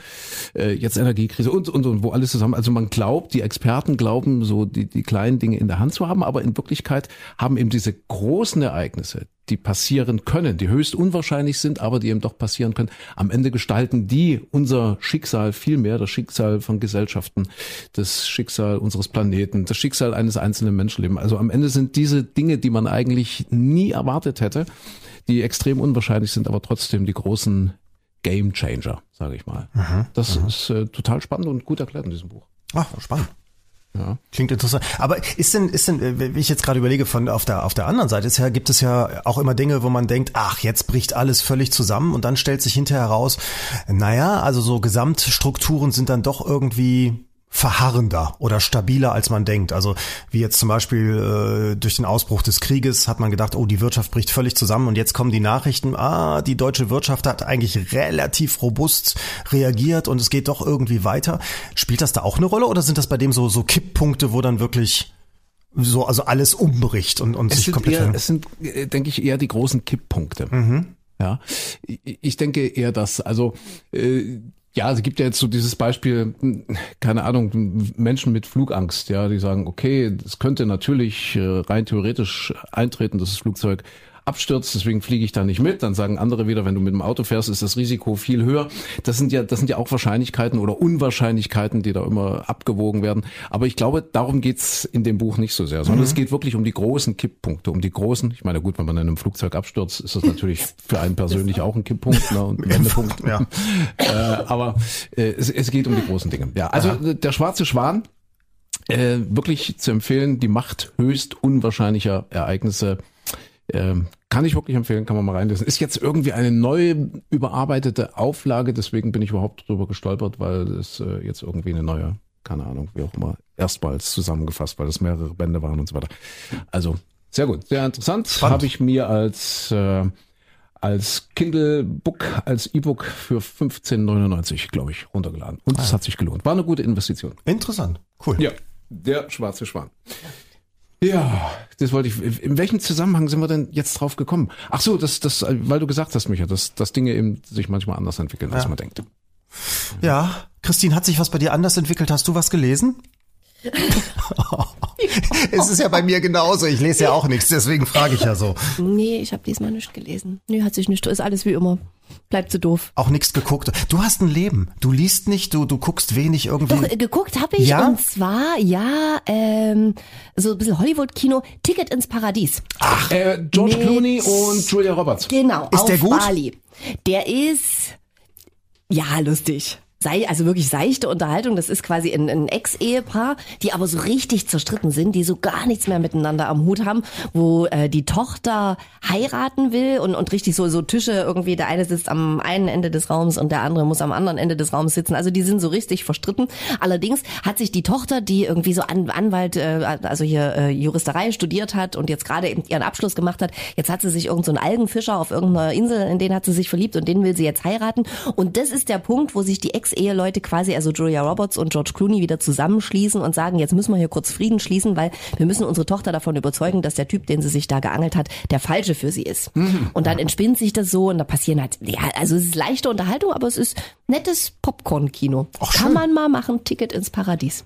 äh, jetzt Energiekrise und, und, und wo alles zusammen. Also man glaubt, die Experten glauben, so die, die kleinen Dinge in der Hand zu haben, aber in Wirklichkeit haben eben diese großen Ereignisse, die passieren können, die höchst unwahrscheinlich sind, aber die eben doch passieren können. Am Ende gestalten die unser Schicksal viel mehr, das Schicksal von Gesellschaften, das Schicksal unseres Planeten, das Schicksal eines einzelnen Menschenlebens. Also am Ende sind diese Dinge, die man eigentlich nie erwartet hätte, die extrem unwahrscheinlich sind, aber trotzdem die großen Game Changer, sage ich mal. Mhm, das mhm. ist äh, total spannend und gut erklärt in diesem Buch. Ach, spannend. Ja. Klingt interessant. Aber ist denn, ist denn, wie ich jetzt gerade überlege, von auf der auf der anderen Seite ist ja, gibt es ja auch immer Dinge, wo man denkt, ach, jetzt bricht alles völlig zusammen und dann stellt sich hinterher heraus, naja, also so Gesamtstrukturen sind dann doch irgendwie verharrender oder stabiler, als man denkt. Also wie jetzt zum Beispiel äh, durch den Ausbruch des Krieges hat man gedacht, oh, die Wirtschaft bricht völlig zusammen und jetzt kommen die Nachrichten, ah, die deutsche Wirtschaft hat eigentlich relativ robust reagiert und es geht doch irgendwie weiter. Spielt das da auch eine Rolle oder sind das bei dem so, so Kipppunkte, wo dann wirklich so, also alles umbricht und, und es sich komplett... Eher, es sind, äh, denke ich, eher die großen Kipppunkte. Mhm. Ja, ich denke eher, dass, also äh, ja, es gibt ja jetzt so dieses Beispiel, keine Ahnung, Menschen mit Flugangst, ja, die sagen, okay, es könnte natürlich äh, rein theoretisch eintreten, dass das Flugzeug abstürzt, deswegen fliege ich da nicht mit. Dann sagen andere wieder, wenn du mit dem Auto fährst, ist das Risiko viel höher. Das sind ja, das sind ja auch Wahrscheinlichkeiten oder Unwahrscheinlichkeiten, die da immer abgewogen werden. Aber ich glaube, darum geht's in dem Buch nicht so sehr, sondern mhm. es geht wirklich um die großen Kipppunkte, um die großen. Ich meine, gut, wenn man in einem Flugzeug abstürzt, ist das natürlich für einen persönlich auch ein Kipppunkt ne, und ein Wendepunkt. Ja. äh, aber äh, es, es geht um die großen Dinge. Ja, also ja. der schwarze Schwan. Äh, wirklich zu empfehlen, die Macht höchst unwahrscheinlicher Ereignisse ähm, kann ich wirklich empfehlen, kann man mal reinlesen. Ist jetzt irgendwie eine neue überarbeitete Auflage, deswegen bin ich überhaupt drüber gestolpert, weil es äh, jetzt irgendwie eine neue, keine Ahnung, wie auch immer, erstmals zusammengefasst, weil es mehrere Bände waren und so weiter. Also sehr gut, sehr interessant. Habe ich mir als äh, als Kindle Book, als E-Book für 15,99, glaube ich, runtergeladen. Und es ah. hat sich gelohnt. War eine gute Investition. Interessant. Cool. Ja, der schwarze Schwan. Ja, das wollte ich. In welchem Zusammenhang sind wir denn jetzt drauf gekommen? Ach so, das, das, weil du gesagt hast, Micha, dass, dass Dinge eben sich manchmal anders entwickeln, als ja. man denkt. Ja, Christine, hat sich was bei dir anders entwickelt? Hast du was gelesen? es ist ja bei mir genauso. Ich lese ja auch nichts, deswegen frage ich ja so. Nee, ich habe diesmal nichts gelesen. Nee, hat sich nicht. Ist alles wie immer. Bleibt so doof. Auch nichts geguckt. Du hast ein Leben. Du liest nicht, du, du guckst wenig irgendwie. Doch, geguckt habe ich. Ja? Und zwar, ja, ähm, so ein bisschen Hollywood-Kino, Ticket ins Paradies. Ach, äh, George Mit, Clooney und Julia Roberts. Genau, ist auf der gut? Bali. Der ist, ja, lustig sei, also wirklich seichte Unterhaltung. Das ist quasi ein, ein Ex-Ehepaar, die aber so richtig zerstritten sind, die so gar nichts mehr miteinander am Hut haben, wo äh, die Tochter heiraten will und, und richtig so, so Tische irgendwie, der eine sitzt am einen Ende des Raums und der andere muss am anderen Ende des Raums sitzen. Also die sind so richtig verstritten. Allerdings hat sich die Tochter, die irgendwie so An Anwalt, äh, also hier äh, Juristerei studiert hat und jetzt gerade ihren Abschluss gemacht hat, jetzt hat sie sich irgendeinen so Algenfischer auf irgendeiner Insel, in den hat sie sich verliebt und den will sie jetzt heiraten. Und das ist der Punkt, wo sich die Ex Ex-Eheleute quasi, also Julia Roberts und George Clooney wieder zusammenschließen und sagen, jetzt müssen wir hier kurz Frieden schließen, weil wir müssen unsere Tochter davon überzeugen, dass der Typ, den sie sich da geangelt hat, der falsche für sie ist. Mhm. Und dann entspinnt sich das so und da passieren halt, ja, also es ist leichte Unterhaltung, aber es ist nettes Popcorn-Kino. Kann man mal machen, Ticket ins Paradies.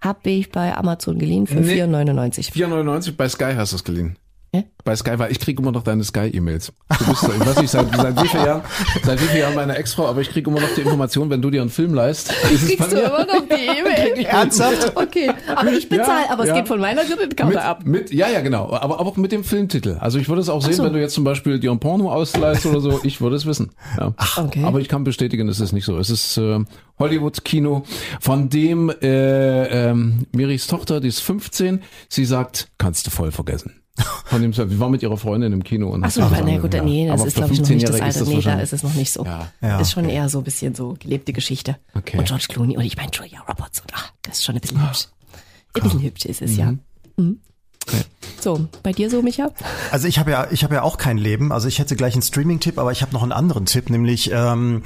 Hab ich bei Amazon geliehen für nee, 4,99. 4,99 bei Sky hast du es geliehen. Ja? Bei Sky, weil ich kriege immer noch deine Sky-E-Mails. Du bist, ich weiß nicht, seit, seit wie vielen Jahren, seit wie vielen Jahren meine Ex-Frau, aber ich kriege immer noch die Information, wenn du dir einen Film leist. Ist Kriegst du immer noch die E-Mail? Ernsthaft? Okay, aber ich bezahle, ja, aber ja. es geht von meiner Kreditkarte ab. Mit, ja, ja, genau, aber, aber auch mit dem Filmtitel. Also ich würde es auch sehen, so. wenn du jetzt zum Beispiel dir ein Porno ausleihst oder so, ich würde es wissen. Ja. Ach, okay. Aber ich kann bestätigen, es ist nicht so. Es ist äh, Hollywood-Kino, von dem äh, ähm, Miris Tochter, die ist 15, sie sagt, kannst du voll vergessen. Von dem, wir waren mit ihrer Freundin im Kino. Und Achso, aber na gut, ja. nee, das ist glaube ich noch nicht das Alter. Nee, da ist es noch nicht so. Ja. Ja, ist schon eher so ein bisschen so gelebte Geschichte. Okay. Und George Clooney und ich meine Julia Roberts und ach, das ist schon ein bisschen hübsch. Ein bisschen hübsch ist es, ja. Mhm. Okay. So, bei dir so, Micha? Also ich habe ja, ich habe ja auch kein Leben. Also ich hätte gleich einen Streaming-Tipp, aber ich habe noch einen anderen Tipp, nämlich ähm,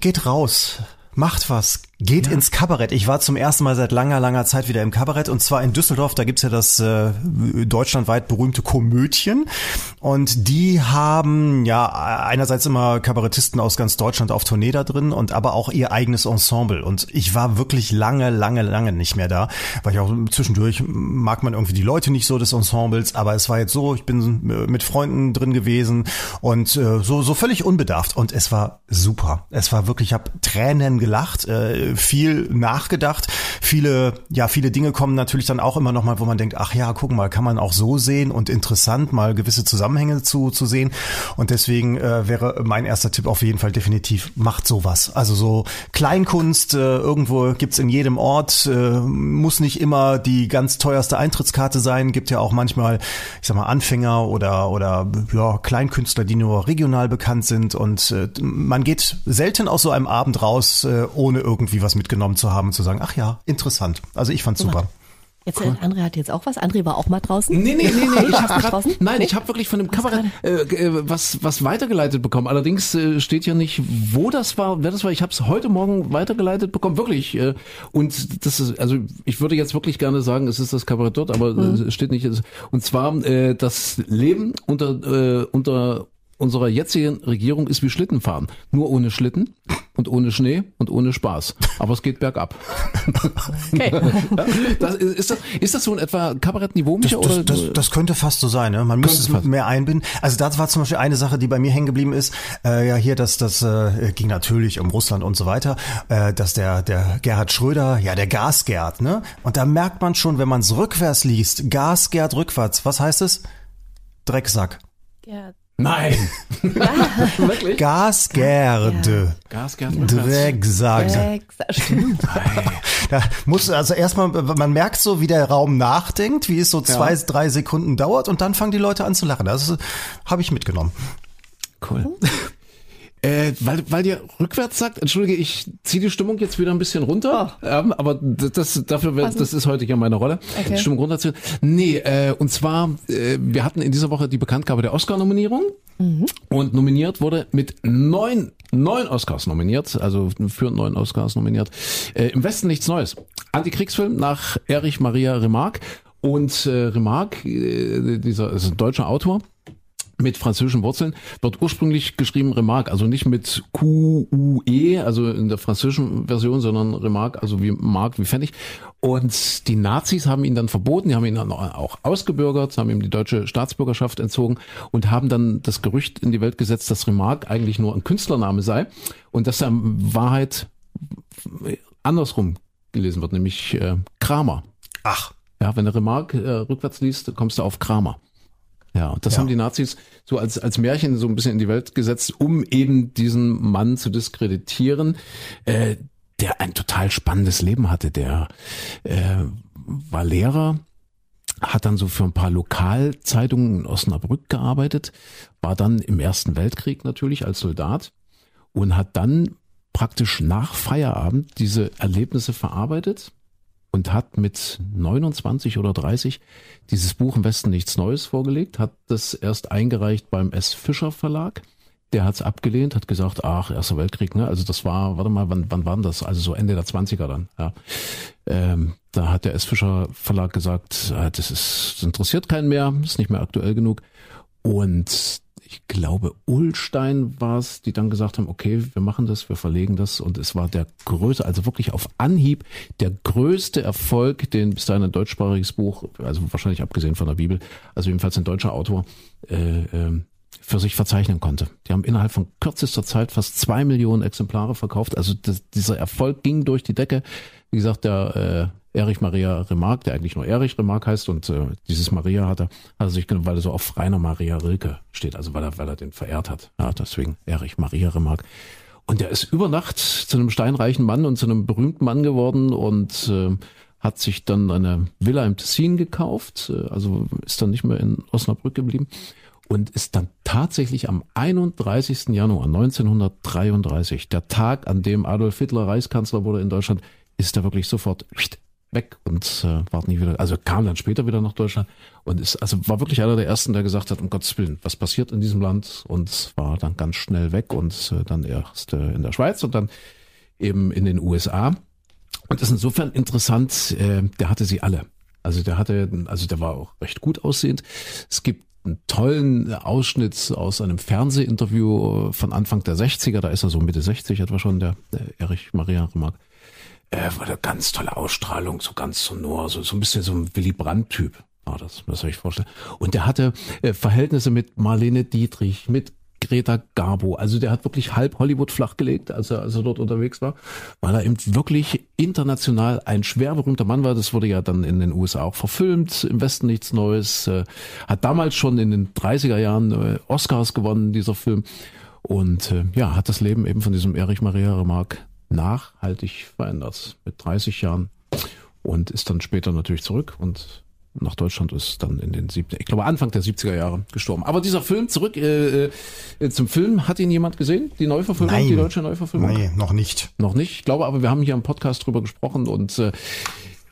geht raus, macht was, Geht ja. ins Kabarett. Ich war zum ersten Mal seit langer, langer Zeit wieder im Kabarett und zwar in Düsseldorf. Da gibt's ja das äh, deutschlandweit berühmte Komödien und die haben ja einerseits immer Kabarettisten aus ganz Deutschland auf Tournee da drin und aber auch ihr eigenes Ensemble. Und ich war wirklich lange, lange, lange nicht mehr da, weil ich auch zwischendurch mag man irgendwie die Leute nicht so des Ensembles, aber es war jetzt so, ich bin mit Freunden drin gewesen und äh, so so völlig unbedarft und es war super. Es war wirklich, ich habe Tränen gelacht. Äh, viel nachgedacht. Viele, ja, viele Dinge kommen natürlich dann auch immer noch mal, wo man denkt, ach ja, guck mal, kann man auch so sehen und interessant mal gewisse Zusammenhänge zu, zu sehen. Und deswegen äh, wäre mein erster Tipp auf jeden Fall definitiv, macht sowas. Also so Kleinkunst, äh, irgendwo gibt's in jedem Ort, äh, muss nicht immer die ganz teuerste Eintrittskarte sein, gibt ja auch manchmal, ich sag mal, Anfänger oder, oder ja, Kleinkünstler, die nur regional bekannt sind und äh, man geht selten aus so einem Abend raus, äh, ohne irgendwie was mitgenommen zu haben und zu sagen, ach ja, interessant. Also ich fand's super. Jetzt cool. André hat jetzt auch was. André war auch mal draußen. Nee, nee, nee, nee. Ich hab grad, nein, ich habe wirklich von dem Kabarett äh, äh, was was weitergeleitet bekommen. Allerdings äh, steht ja nicht, wo das war, wer das war. Ich habe es heute Morgen weitergeleitet bekommen, wirklich. Äh, und das ist, also ich würde jetzt wirklich gerne sagen, es ist das Kabarett dort, aber mhm. es steht nicht. Und zwar äh, das Leben unter äh, unter unserer jetzigen Regierung ist wie Schlittenfahren. Nur ohne Schlitten und ohne Schnee und ohne Spaß. Aber es geht bergab. Okay. das, ist, das, ist das so in etwa Kabarettniveau, Micha? Das, das, das, das, könnte fast so sein. Ne? Man müsste es mehr einbinden. Also das war zum Beispiel eine Sache, die bei mir hängen geblieben ist. Äh, ja, hier, das, das äh, ging natürlich um Russland und so weiter, äh, dass der, der Gerhard Schröder, ja, der Gasgerd, ne? Und da merkt man schon, wenn man es rückwärts liest, Gasgerd rückwärts, was heißt es? Drecksack. Gerd. Nein. Wirklich? Gasgerde. Ja. Gasgerde. Drecksack. Drecksack. Stimmt. da muss also erstmal, man merkt so, wie der Raum nachdenkt, wie es so zwei, ja. drei Sekunden dauert und dann fangen die Leute an zu lachen. Das habe ich mitgenommen. Cool. Äh, weil, weil ihr rückwärts sagt, entschuldige, ich ziehe die Stimmung jetzt wieder ein bisschen runter, oh. ähm, aber das dafür das ist heute ja meine Rolle, okay. Stimmung runterziehen. Nee, äh, und zwar äh, wir hatten in dieser Woche die Bekanntgabe der Oscar-Nominierung mhm. und nominiert wurde mit neun neun Oscars nominiert, also für neun Oscars nominiert. Äh, Im Westen nichts Neues. Antikriegsfilm nach Erich Maria Remarque und äh, Remarque, äh, dieser ist ein deutscher Autor mit französischen Wurzeln, wird ursprünglich geschrieben Remarque, also nicht mit Q-U-E, also in der französischen Version, sondern Remarque, also wie Mark, wie Pfennig. Und die Nazis haben ihn dann verboten, die haben ihn dann auch ausgebürgert, haben ihm die deutsche Staatsbürgerschaft entzogen und haben dann das Gerücht in die Welt gesetzt, dass Remarque eigentlich nur ein Künstlername sei und dass er in Wahrheit andersrum gelesen wird, nämlich äh, Kramer. Ach. Ja, wenn du Remarque äh, rückwärts liest, kommst du auf Kramer. Ja, und das ja. haben die Nazis so als, als Märchen so ein bisschen in die Welt gesetzt, um eben diesen Mann zu diskreditieren, äh, der ein total spannendes Leben hatte. Der äh, war Lehrer, hat dann so für ein paar Lokalzeitungen in Osnabrück gearbeitet, war dann im Ersten Weltkrieg natürlich als Soldat und hat dann praktisch nach Feierabend diese Erlebnisse verarbeitet und hat mit 29 oder 30 dieses Buch im Westen nichts Neues vorgelegt, hat das erst eingereicht beim S. Fischer Verlag. Der hat es abgelehnt, hat gesagt, ach, Erster Weltkrieg, ne? Also das war, warte mal, wann, wann war das? Also so Ende der 20er dann, ja. Ähm, da hat der S. Fischer Verlag gesagt, äh, das ist, das interessiert keinen mehr, ist nicht mehr aktuell genug. Und ich glaube, Ulstein war es, die dann gesagt haben, okay, wir machen das, wir verlegen das. Und es war der größte, also wirklich auf Anhieb, der größte Erfolg, den bis dahin ein deutschsprachiges Buch, also wahrscheinlich abgesehen von der Bibel, also jedenfalls ein deutscher Autor, äh, äh, für sich verzeichnen konnte. Die haben innerhalb von kürzester Zeit fast zwei Millionen Exemplare verkauft. Also das, dieser Erfolg ging durch die Decke. Wie gesagt, der äh, Erich Maria Remarque, der eigentlich nur Erich Remarque heißt und äh, dieses Maria hat er, hat er sich genommen, weil er so auf Rainer Maria Rilke steht, also weil er, weil er den verehrt hat. Ja, deswegen Erich Maria Remarque. Und der ist über Nacht zu einem steinreichen Mann und zu einem berühmten Mann geworden und äh, hat sich dann eine Villa im Tessin gekauft, äh, also ist dann nicht mehr in Osnabrück geblieben und ist dann tatsächlich am 31. Januar 1933, der Tag, an dem Adolf Hitler Reichskanzler wurde in Deutschland, ist er wirklich sofort weg und äh, war nie wieder, also kam dann später wieder nach Deutschland und ist, also war wirklich einer der ersten, der gesagt hat, um Gottes Willen, was passiert in diesem Land und war dann ganz schnell weg und äh, dann erst äh, in der Schweiz und dann eben in den USA. Und das ist insofern interessant, äh, der hatte sie alle. Also der hatte, also der war auch recht gut aussehend. Es gibt einen tollen Ausschnitt aus einem Fernsehinterview von Anfang der 60er, da ist er so Mitte 60 etwa schon, der, der Erich Maria Remarque. Äh, war eine ganz tolle Ausstrahlung, so ganz sonor, so, so ein bisschen so ein Willy Brandt-Typ. Ah, das, das soll ich vorstellen. Und der hatte äh, Verhältnisse mit Marlene Dietrich, mit Greta Garbo. Also der hat wirklich halb Hollywood flachgelegt, als er, als er dort unterwegs war, weil er eben wirklich international ein schwer berühmter Mann war. Das wurde ja dann in den USA auch verfilmt, im Westen nichts Neues. Äh, hat damals schon in den 30er Jahren äh, Oscars gewonnen, dieser Film. Und äh, ja, hat das Leben eben von diesem Erich Maria Remarque nachhaltig verändert. Mit 30 Jahren und ist dann später natürlich zurück und nach Deutschland ist dann in den siebten, ich glaube Anfang der 70er Jahre gestorben. Aber dieser Film zurück äh, äh, zum Film, hat ihn jemand gesehen? Die Neuverfilmung, Nein. die deutsche Neuverfilmung? Nein, noch nicht. Noch nicht. Ich glaube aber, wir haben hier im Podcast drüber gesprochen und äh,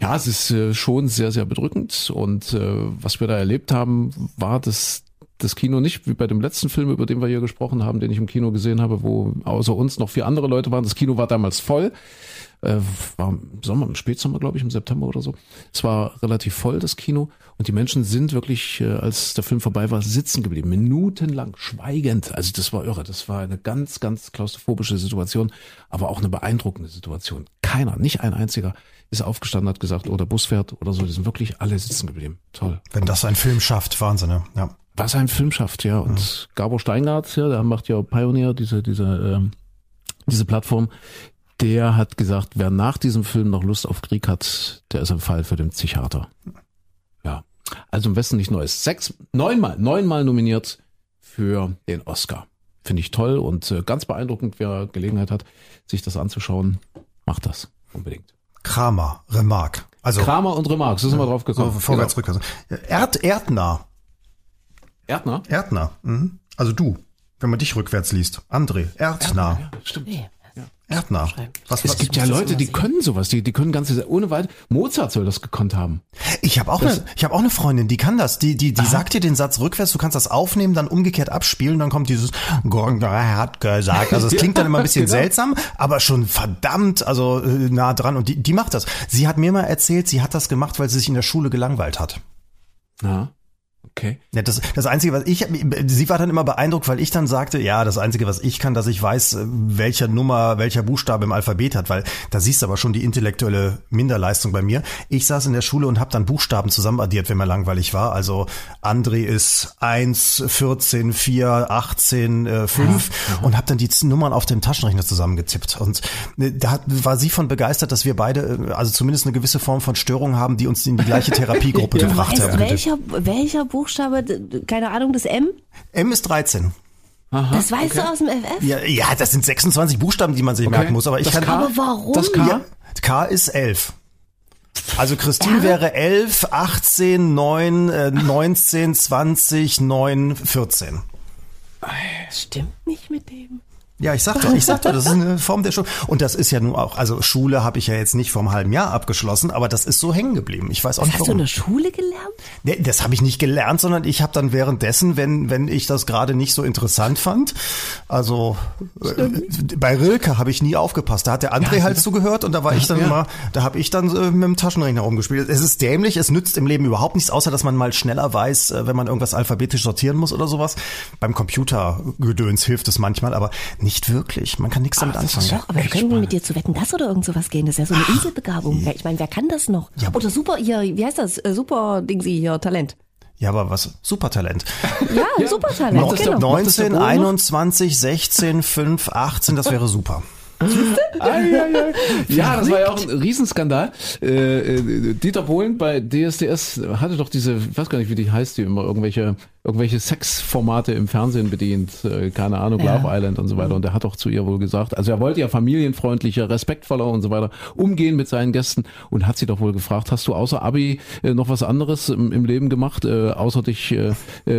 ja, es ist äh, schon sehr, sehr bedrückend. Und äh, was wir da erlebt haben, war das das Kino nicht wie bei dem letzten Film, über den wir hier gesprochen haben, den ich im Kino gesehen habe, wo außer uns noch vier andere Leute waren. Das Kino war damals voll. Äh, war im Sommer, im Spätsommer, glaube ich, im September oder so. Es war relativ voll, das Kino. Und die Menschen sind wirklich, äh, als der Film vorbei war, sitzen geblieben. Minutenlang, schweigend. Also das war irre. Das war eine ganz, ganz klaustrophobische Situation, aber auch eine beeindruckende Situation. Keiner, nicht ein einziger, ist aufgestanden, hat gesagt, oder Bus fährt oder so. Die sind wirklich alle sitzen geblieben. Toll. Wenn das ein Film schafft, Wahnsinn, ja. Was ein Film schafft, ja. Und ja. Gabor Steingart, ja, der macht ja Pioneer, diese, diese, ähm, diese Plattform, der hat gesagt, wer nach diesem Film noch Lust auf Krieg hat, der ist ein Fall für den Psychiater. Ja. Also im Westen nicht Neues. Sechs, neunmal, neunmal nominiert für den Oscar. Finde ich toll und äh, ganz beeindruckend, wer Gelegenheit hat, sich das anzuschauen, macht das unbedingt. Kramer, Remarque. Also Kramer und Remarque, so sind wir drauf gekommen. So, vorwärts, genau. rückwärts. Erd, Erdner. Erdner? Erdner. Mhm. Also du, wenn man dich rückwärts liest. André, Erdner. Ja, stimmt. Nee. Erdner. Was, es was, gibt ja Leute, die können sowas, die, die können ganze, ohne weit, Mozart soll das gekonnt haben. Ich habe auch, eine, ich auch eine Freundin, die kann das, die, die, die sagt dir den Satz rückwärts, du kannst das aufnehmen, dann umgekehrt abspielen, dann kommt dieses, er hat gesagt, also es klingt dann immer ein bisschen genau. seltsam, aber schon verdammt, also äh, nah dran und die, die macht das. Sie hat mir mal erzählt, sie hat das gemacht, weil sie sich in der Schule gelangweilt hat. Ja. Okay. Ja, das, das Einzige, was ich, sie war dann immer beeindruckt, weil ich dann sagte, ja, das Einzige, was ich kann, dass ich weiß, welcher Nummer, welcher Buchstabe im Alphabet hat, weil da siehst du aber schon die intellektuelle Minderleistung bei mir. Ich saß in der Schule und habe dann Buchstaben zusammenaddiert, wenn mir langweilig war. Also André ist 1, 14, 4, 18, äh, 5 ja, und habe dann die Nummern auf dem Taschenrechner zusammengetippt. Und äh, da war sie von begeistert, dass wir beide, äh, also zumindest eine gewisse Form von Störung haben, die uns in die gleiche Therapiegruppe ja. gebracht haben. Welcher, welcher Buchstabe, keine Ahnung, das M? M ist 13. Aha, das weißt okay. du aus dem FF? Ja, ja, das sind 26 Buchstaben, die man sich okay. merken muss. Aber ich das kann. K? Aber warum? Das K? Ja, K ist 11. Also Christine ja. wäre 11, 18, 9, äh, 19, 20, 9, 14. Stimmt nicht mit dem. Ja, ich sag doch, ich sag doch, das ist eine Form der Schule. Und das ist ja nun auch, also Schule habe ich ja jetzt nicht vor einem halben Jahr abgeschlossen, aber das ist so hängen geblieben. Ich weiß auch das nicht warum. Hast du in der Schule gelernt? Nee, das habe ich nicht gelernt, sondern ich habe dann währenddessen, wenn wenn ich das gerade nicht so interessant fand, also äh, bei Rilke habe ich nie aufgepasst. Da hat der André ja, halt zugehört und da war ich dann ja. mal, da habe ich dann äh, mit dem Taschenrechner rumgespielt. Es ist dämlich, es nützt im Leben überhaupt nichts, außer dass man mal schneller weiß, äh, wenn man irgendwas alphabetisch sortieren muss oder sowas. Beim Computergedöns hilft es manchmal, aber nicht wirklich. Man kann nichts damit anfangen. Doch, aber wir können wir mit dir zu wetten, das oder irgend sowas gehen. Das ist ja so eine Inselbegabung. Ich meine, wer kann das noch? Ja, oder super hier, wie heißt das? Äh, super Dingsi hier, Talent. Ja, aber was? Supertalent. Ja, ja. Supertalent. genau. 19, 21, 16, 5, 18, das wäre super. ja, das war ja auch ein Riesenskandal. Äh, äh, Dieter Bohlen bei DSDS hatte doch diese, ich weiß gar nicht, wie die heißt, die immer irgendwelche irgendwelche Sexformate im Fernsehen bedient, äh, keine Ahnung, ja. Love Island und so weiter. Und er hat doch zu ihr wohl gesagt, also er wollte ja familienfreundlicher, respektvoller und so weiter umgehen mit seinen Gästen und hat sie doch wohl gefragt, hast du außer Abi äh, noch was anderes im, im Leben gemacht, äh, außer dich äh,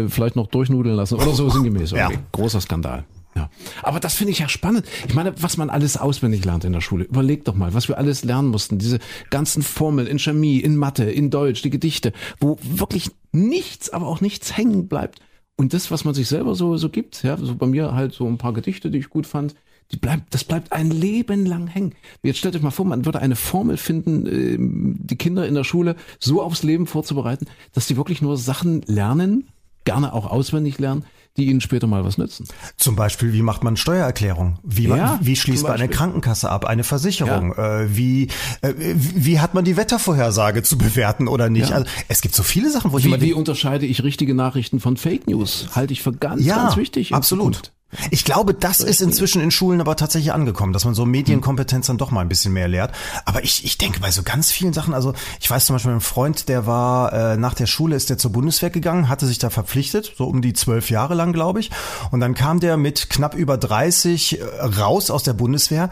vielleicht noch durchnudeln lassen oder so sinngemäß. Okay. Ja. Großer Skandal. Ja. Aber das finde ich ja spannend. Ich meine, was man alles auswendig lernt in der Schule. Überleg doch mal, was wir alles lernen mussten. Diese ganzen Formeln in Chemie, in Mathe, in Deutsch, die Gedichte, wo wirklich nichts, aber auch nichts hängen bleibt. Und das, was man sich selber so, so gibt, ja, so bei mir halt so ein paar Gedichte, die ich gut fand, die bleibt, das bleibt ein Leben lang hängen. Jetzt stellt euch mal vor, man würde eine Formel finden, ähm, die Kinder in der Schule so aufs Leben vorzubereiten, dass die wirklich nur Sachen lernen, gerne auch auswendig lernen, die ihnen später mal was nützen. Zum Beispiel, wie macht man Steuererklärung? Wie, Ja, wie schließt man eine. Krankenkasse ab, eine Versicherung? Äh, wie, äh, wie hat man die Wettervorhersage zu bewerten oder nicht? Ja. Also, es gibt so viele Sachen, wo ich immer Wie, unterscheide ich richtige Nachrichten von Fake News? Halte ich für ganz, ja, ganz wichtig. absolut. Zukunft. Ich glaube, das ist inzwischen in Schulen aber tatsächlich angekommen, dass man so Medienkompetenz dann doch mal ein bisschen mehr lehrt. Aber ich, ich denke bei so ganz vielen Sachen, also ich weiß zum Beispiel, ein Freund, der war äh, nach der Schule, ist der zur Bundeswehr gegangen, hatte sich da verpflichtet, so um die zwölf Jahre lang, glaube ich. Und dann kam der mit knapp über 30 äh, raus aus der Bundeswehr.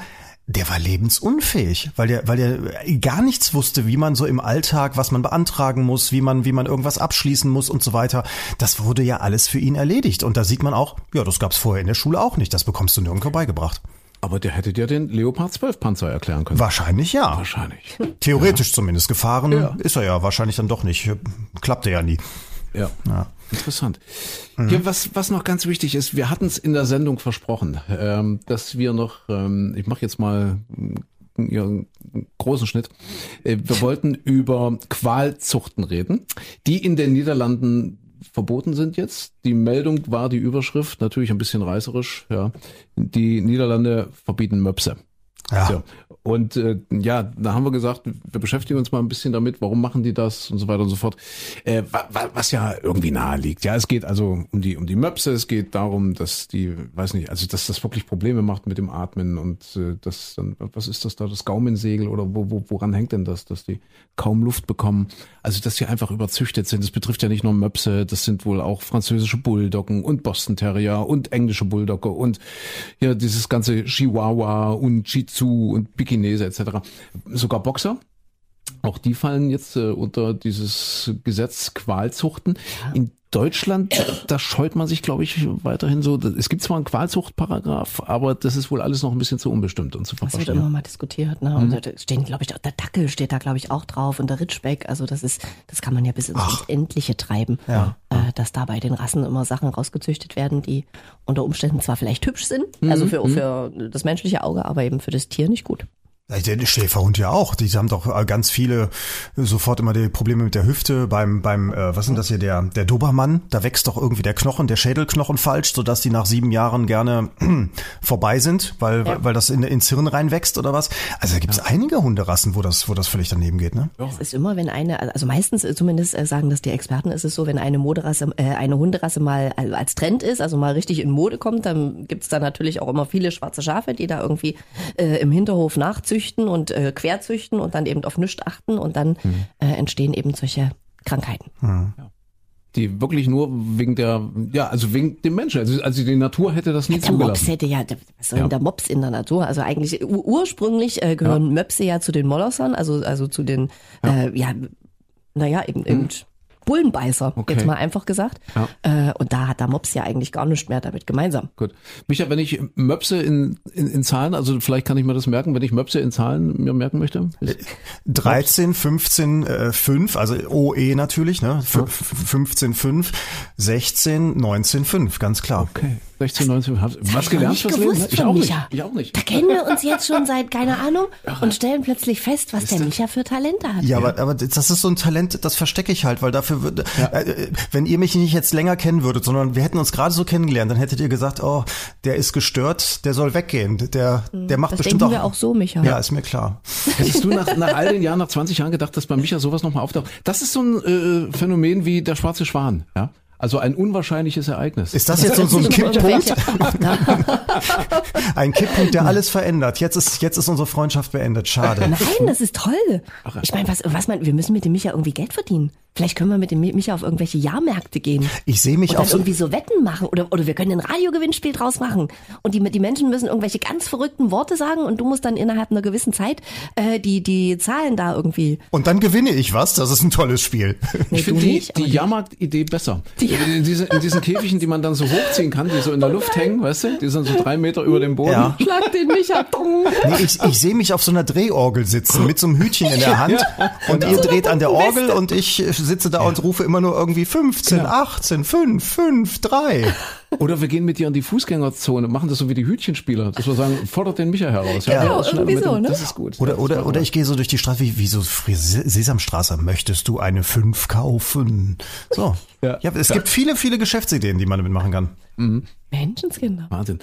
Der war lebensunfähig, weil der, weil der gar nichts wusste, wie man so im Alltag, was man beantragen muss, wie man, wie man irgendwas abschließen muss und so weiter. Das wurde ja alles für ihn erledigt. Und da sieht man auch, ja, das gab's vorher in der Schule auch nicht. Das bekommst du nirgendwo beigebracht. Aber der hätte dir den Leopard 12 Panzer erklären können. Wahrscheinlich ja. Wahrscheinlich. Theoretisch zumindest. Gefahren Ja. ist er ja wahrscheinlich dann doch nicht. Klappte ja nie. Ja. Ja. Interessant. Ja, was, was noch ganz wichtig ist, wir hatten es in der Sendung versprochen, ähm, dass wir noch, ähm, ich mache jetzt mal mm, ja, einen großen Schnitt, äh, wir wollten über Qualzuchten reden, die in den Niederlanden verboten sind jetzt. Die Meldung war die Überschrift, natürlich ein bisschen reißerisch, ja. Die Niederlande verbieten Möpse. Ja. So. Und äh, ja, da haben wir gesagt, wir beschäftigen uns mal ein bisschen damit, warum machen die das und so weiter und so fort. Äh, wa, wa, was ja irgendwie nahe liegt. Ja, es geht also um die um die Möpse, es geht darum, dass die, weiß nicht, also dass das wirklich Probleme macht mit dem Atmen und äh, das dann, was ist das da, das Gaumensegel oder wo, wo, woran hängt denn das, dass die kaum Luft bekommen? Also dass die einfach überzüchtet sind. Das betrifft ja nicht nur Möpse, das sind wohl auch französische Bulldoggen und Boston Terrier und englische Bulldogge und ja dieses ganze Chihuahua und Shih und Pekinese etc. Sogar Boxer. Auch die fallen jetzt äh, unter dieses Gesetz Qualzuchten. In Deutschland, da scheut man sich, glaube ich, weiterhin so. Es gibt zwar einen Qualzuchtparagraph, aber das ist wohl alles noch ein bisschen zu unbestimmt und zu Das wird immer mal diskutiert, ne? Und da stehen, glaube ich, der Dackel steht da, glaube ich, auch drauf und der Ritschbeck. Also das ist, das kann man ja bis ins Endliche treiben, Ja. äh, dass da bei den Rassen immer Sachen rausgezüchtet werden, die unter Umständen zwar vielleicht hübsch sind, also für, für das menschliche Auge, aber eben für das Tier nicht gut. Ja, Der Schäferhund ja auch. Die haben doch äh, ganz viele äh, sofort immer die Probleme mit der Hüfte. Beim, beim, äh, was sind das hier, der, der Dobermann, da wächst doch irgendwie der Knochen, der Schädelknochen falsch, sodass die nach sieben Jahren gerne vorbei sind, weil, weil, weil das in, ins Hirn reinwächst oder was. Also da gibt es einige Hunderassen, wo das, wo das völlig daneben geht, ne? Es ist immer, wenn eine, also meistens äh, zumindest sagen das die Experten, ist es so, wenn eine Moderasse, äh, eine Hunderasse mal als Trend ist, also mal richtig in Mode kommt, dann gibt's da natürlich auch immer viele schwarze Schafe, die da irgendwie äh, im Hinterhof nachzüchten und äh, querzüchten und dann eben auf nichts achten und dann äh, entstehen eben solche Krankheiten. Die wirklich nur wegen der, ja, also wegen dem Menschen. Also, also die Natur hätte das nie Der Mops zugelassen. hätte ja, der- was soll Ja. denn der Mops in der Natur? Also eigentlich ur- ursprünglich äh, gehören Möpse ja zu den Molossern, also also zu den, ja, äh, ja naja, eben, eben Bullenbeißer, Okay. jetzt mal einfach gesagt. Ja. Äh, und da hat der Mops ja eigentlich gar nichts mehr damit gemeinsam. Gut. Micha, wenn ich Möpse in, in, in Zahlen, also vielleicht kann ich mir das merken, wenn ich Möpse in Zahlen mir merken möchte. Ist- 13, 15, äh, 5, also OE natürlich, ne? F 15, 5, 16, 19, 5, ganz klar. Okay. 16, 19, hab- was ich gelernt nicht fürs gewusst Leben? Ich von auch nicht. Micha. Ich auch nicht. Da kennen wir uns jetzt schon seit keine Ahnung und stellen plötzlich fest, was der Micha für Talente hat. Ja, aber, aber das ist so ein Talent, das verstecke ich halt, weil dafür würde, äh, wenn ihr mich nicht jetzt länger kennen würdet, sondern wir hätten uns gerade so kennengelernt, dann hättet ihr gesagt, oh, der ist gestört, der soll weggehen, der, der macht das bestimmt denken auch. wir auch so, Micha. Ja, ist mir klar. Hättest du nach, nach all den Jahren, nach 20 Jahren gedacht, dass bei Micha sowas nochmal auftaucht? Das ist so ein äh, Phänomen wie der schwarze Schwan, ja? Also ein unwahrscheinliches Ereignis. Ist das jetzt so, so ein Kipppunkt? Nein, Ein Kipppunkt, der alles verändert. Jetzt ist, jetzt ist unsere Freundschaft beendet. Schade. das ist toll. Ich meine, was, was man, wir müssen mit dem Micha irgendwie Geld verdienen. Vielleicht können wir mit dem Micha auf irgendwelche Jahrmärkte gehen. Ich sehe mich und auf irgendwie so Wetten machen oder, oder wir können ein Radiogewinnspiel draus machen und die, die Menschen müssen irgendwelche ganz verrückten Worte sagen und du musst dann innerhalb einer gewissen Zeit äh, die, die Zahlen da irgendwie. und dann gewinne ich was. Das ist ein tolles Spiel. Nee, Ich finde die, die Jahrmarktidee besser. In, diese, in diesen Käfigen, die man dann so hochziehen kann, die so in der Luft hängen, weißt du? Die sind so drei Meter über dem Boden. Ja. Schlag den Micha. Dong. Nee, ich, ich sehe mich auf so einer Drehorgel sitzen mit so einem Hütchen in der Hand und ihr dreht an der Orgel und ich sitze da und rufe immer nur irgendwie 15, 18, 5, 5, 3. Oder wir gehen mit dir in die Fußgängerzone, machen das so wie die Hütchenspieler, dass wir sagen, fordert den Micha heraus. Ja. schnell irgendwie so, dem- ne? Das ist gut. Oder, oder, oder ich gehe so durch die Straße wie, wie so Sesamstraße. Möchtest du eine 5 kaufen? So. Ja. Ja, es gibt viele, viele Geschäftsideen, die man damit machen kann. Menschenskinder. Wahnsinn.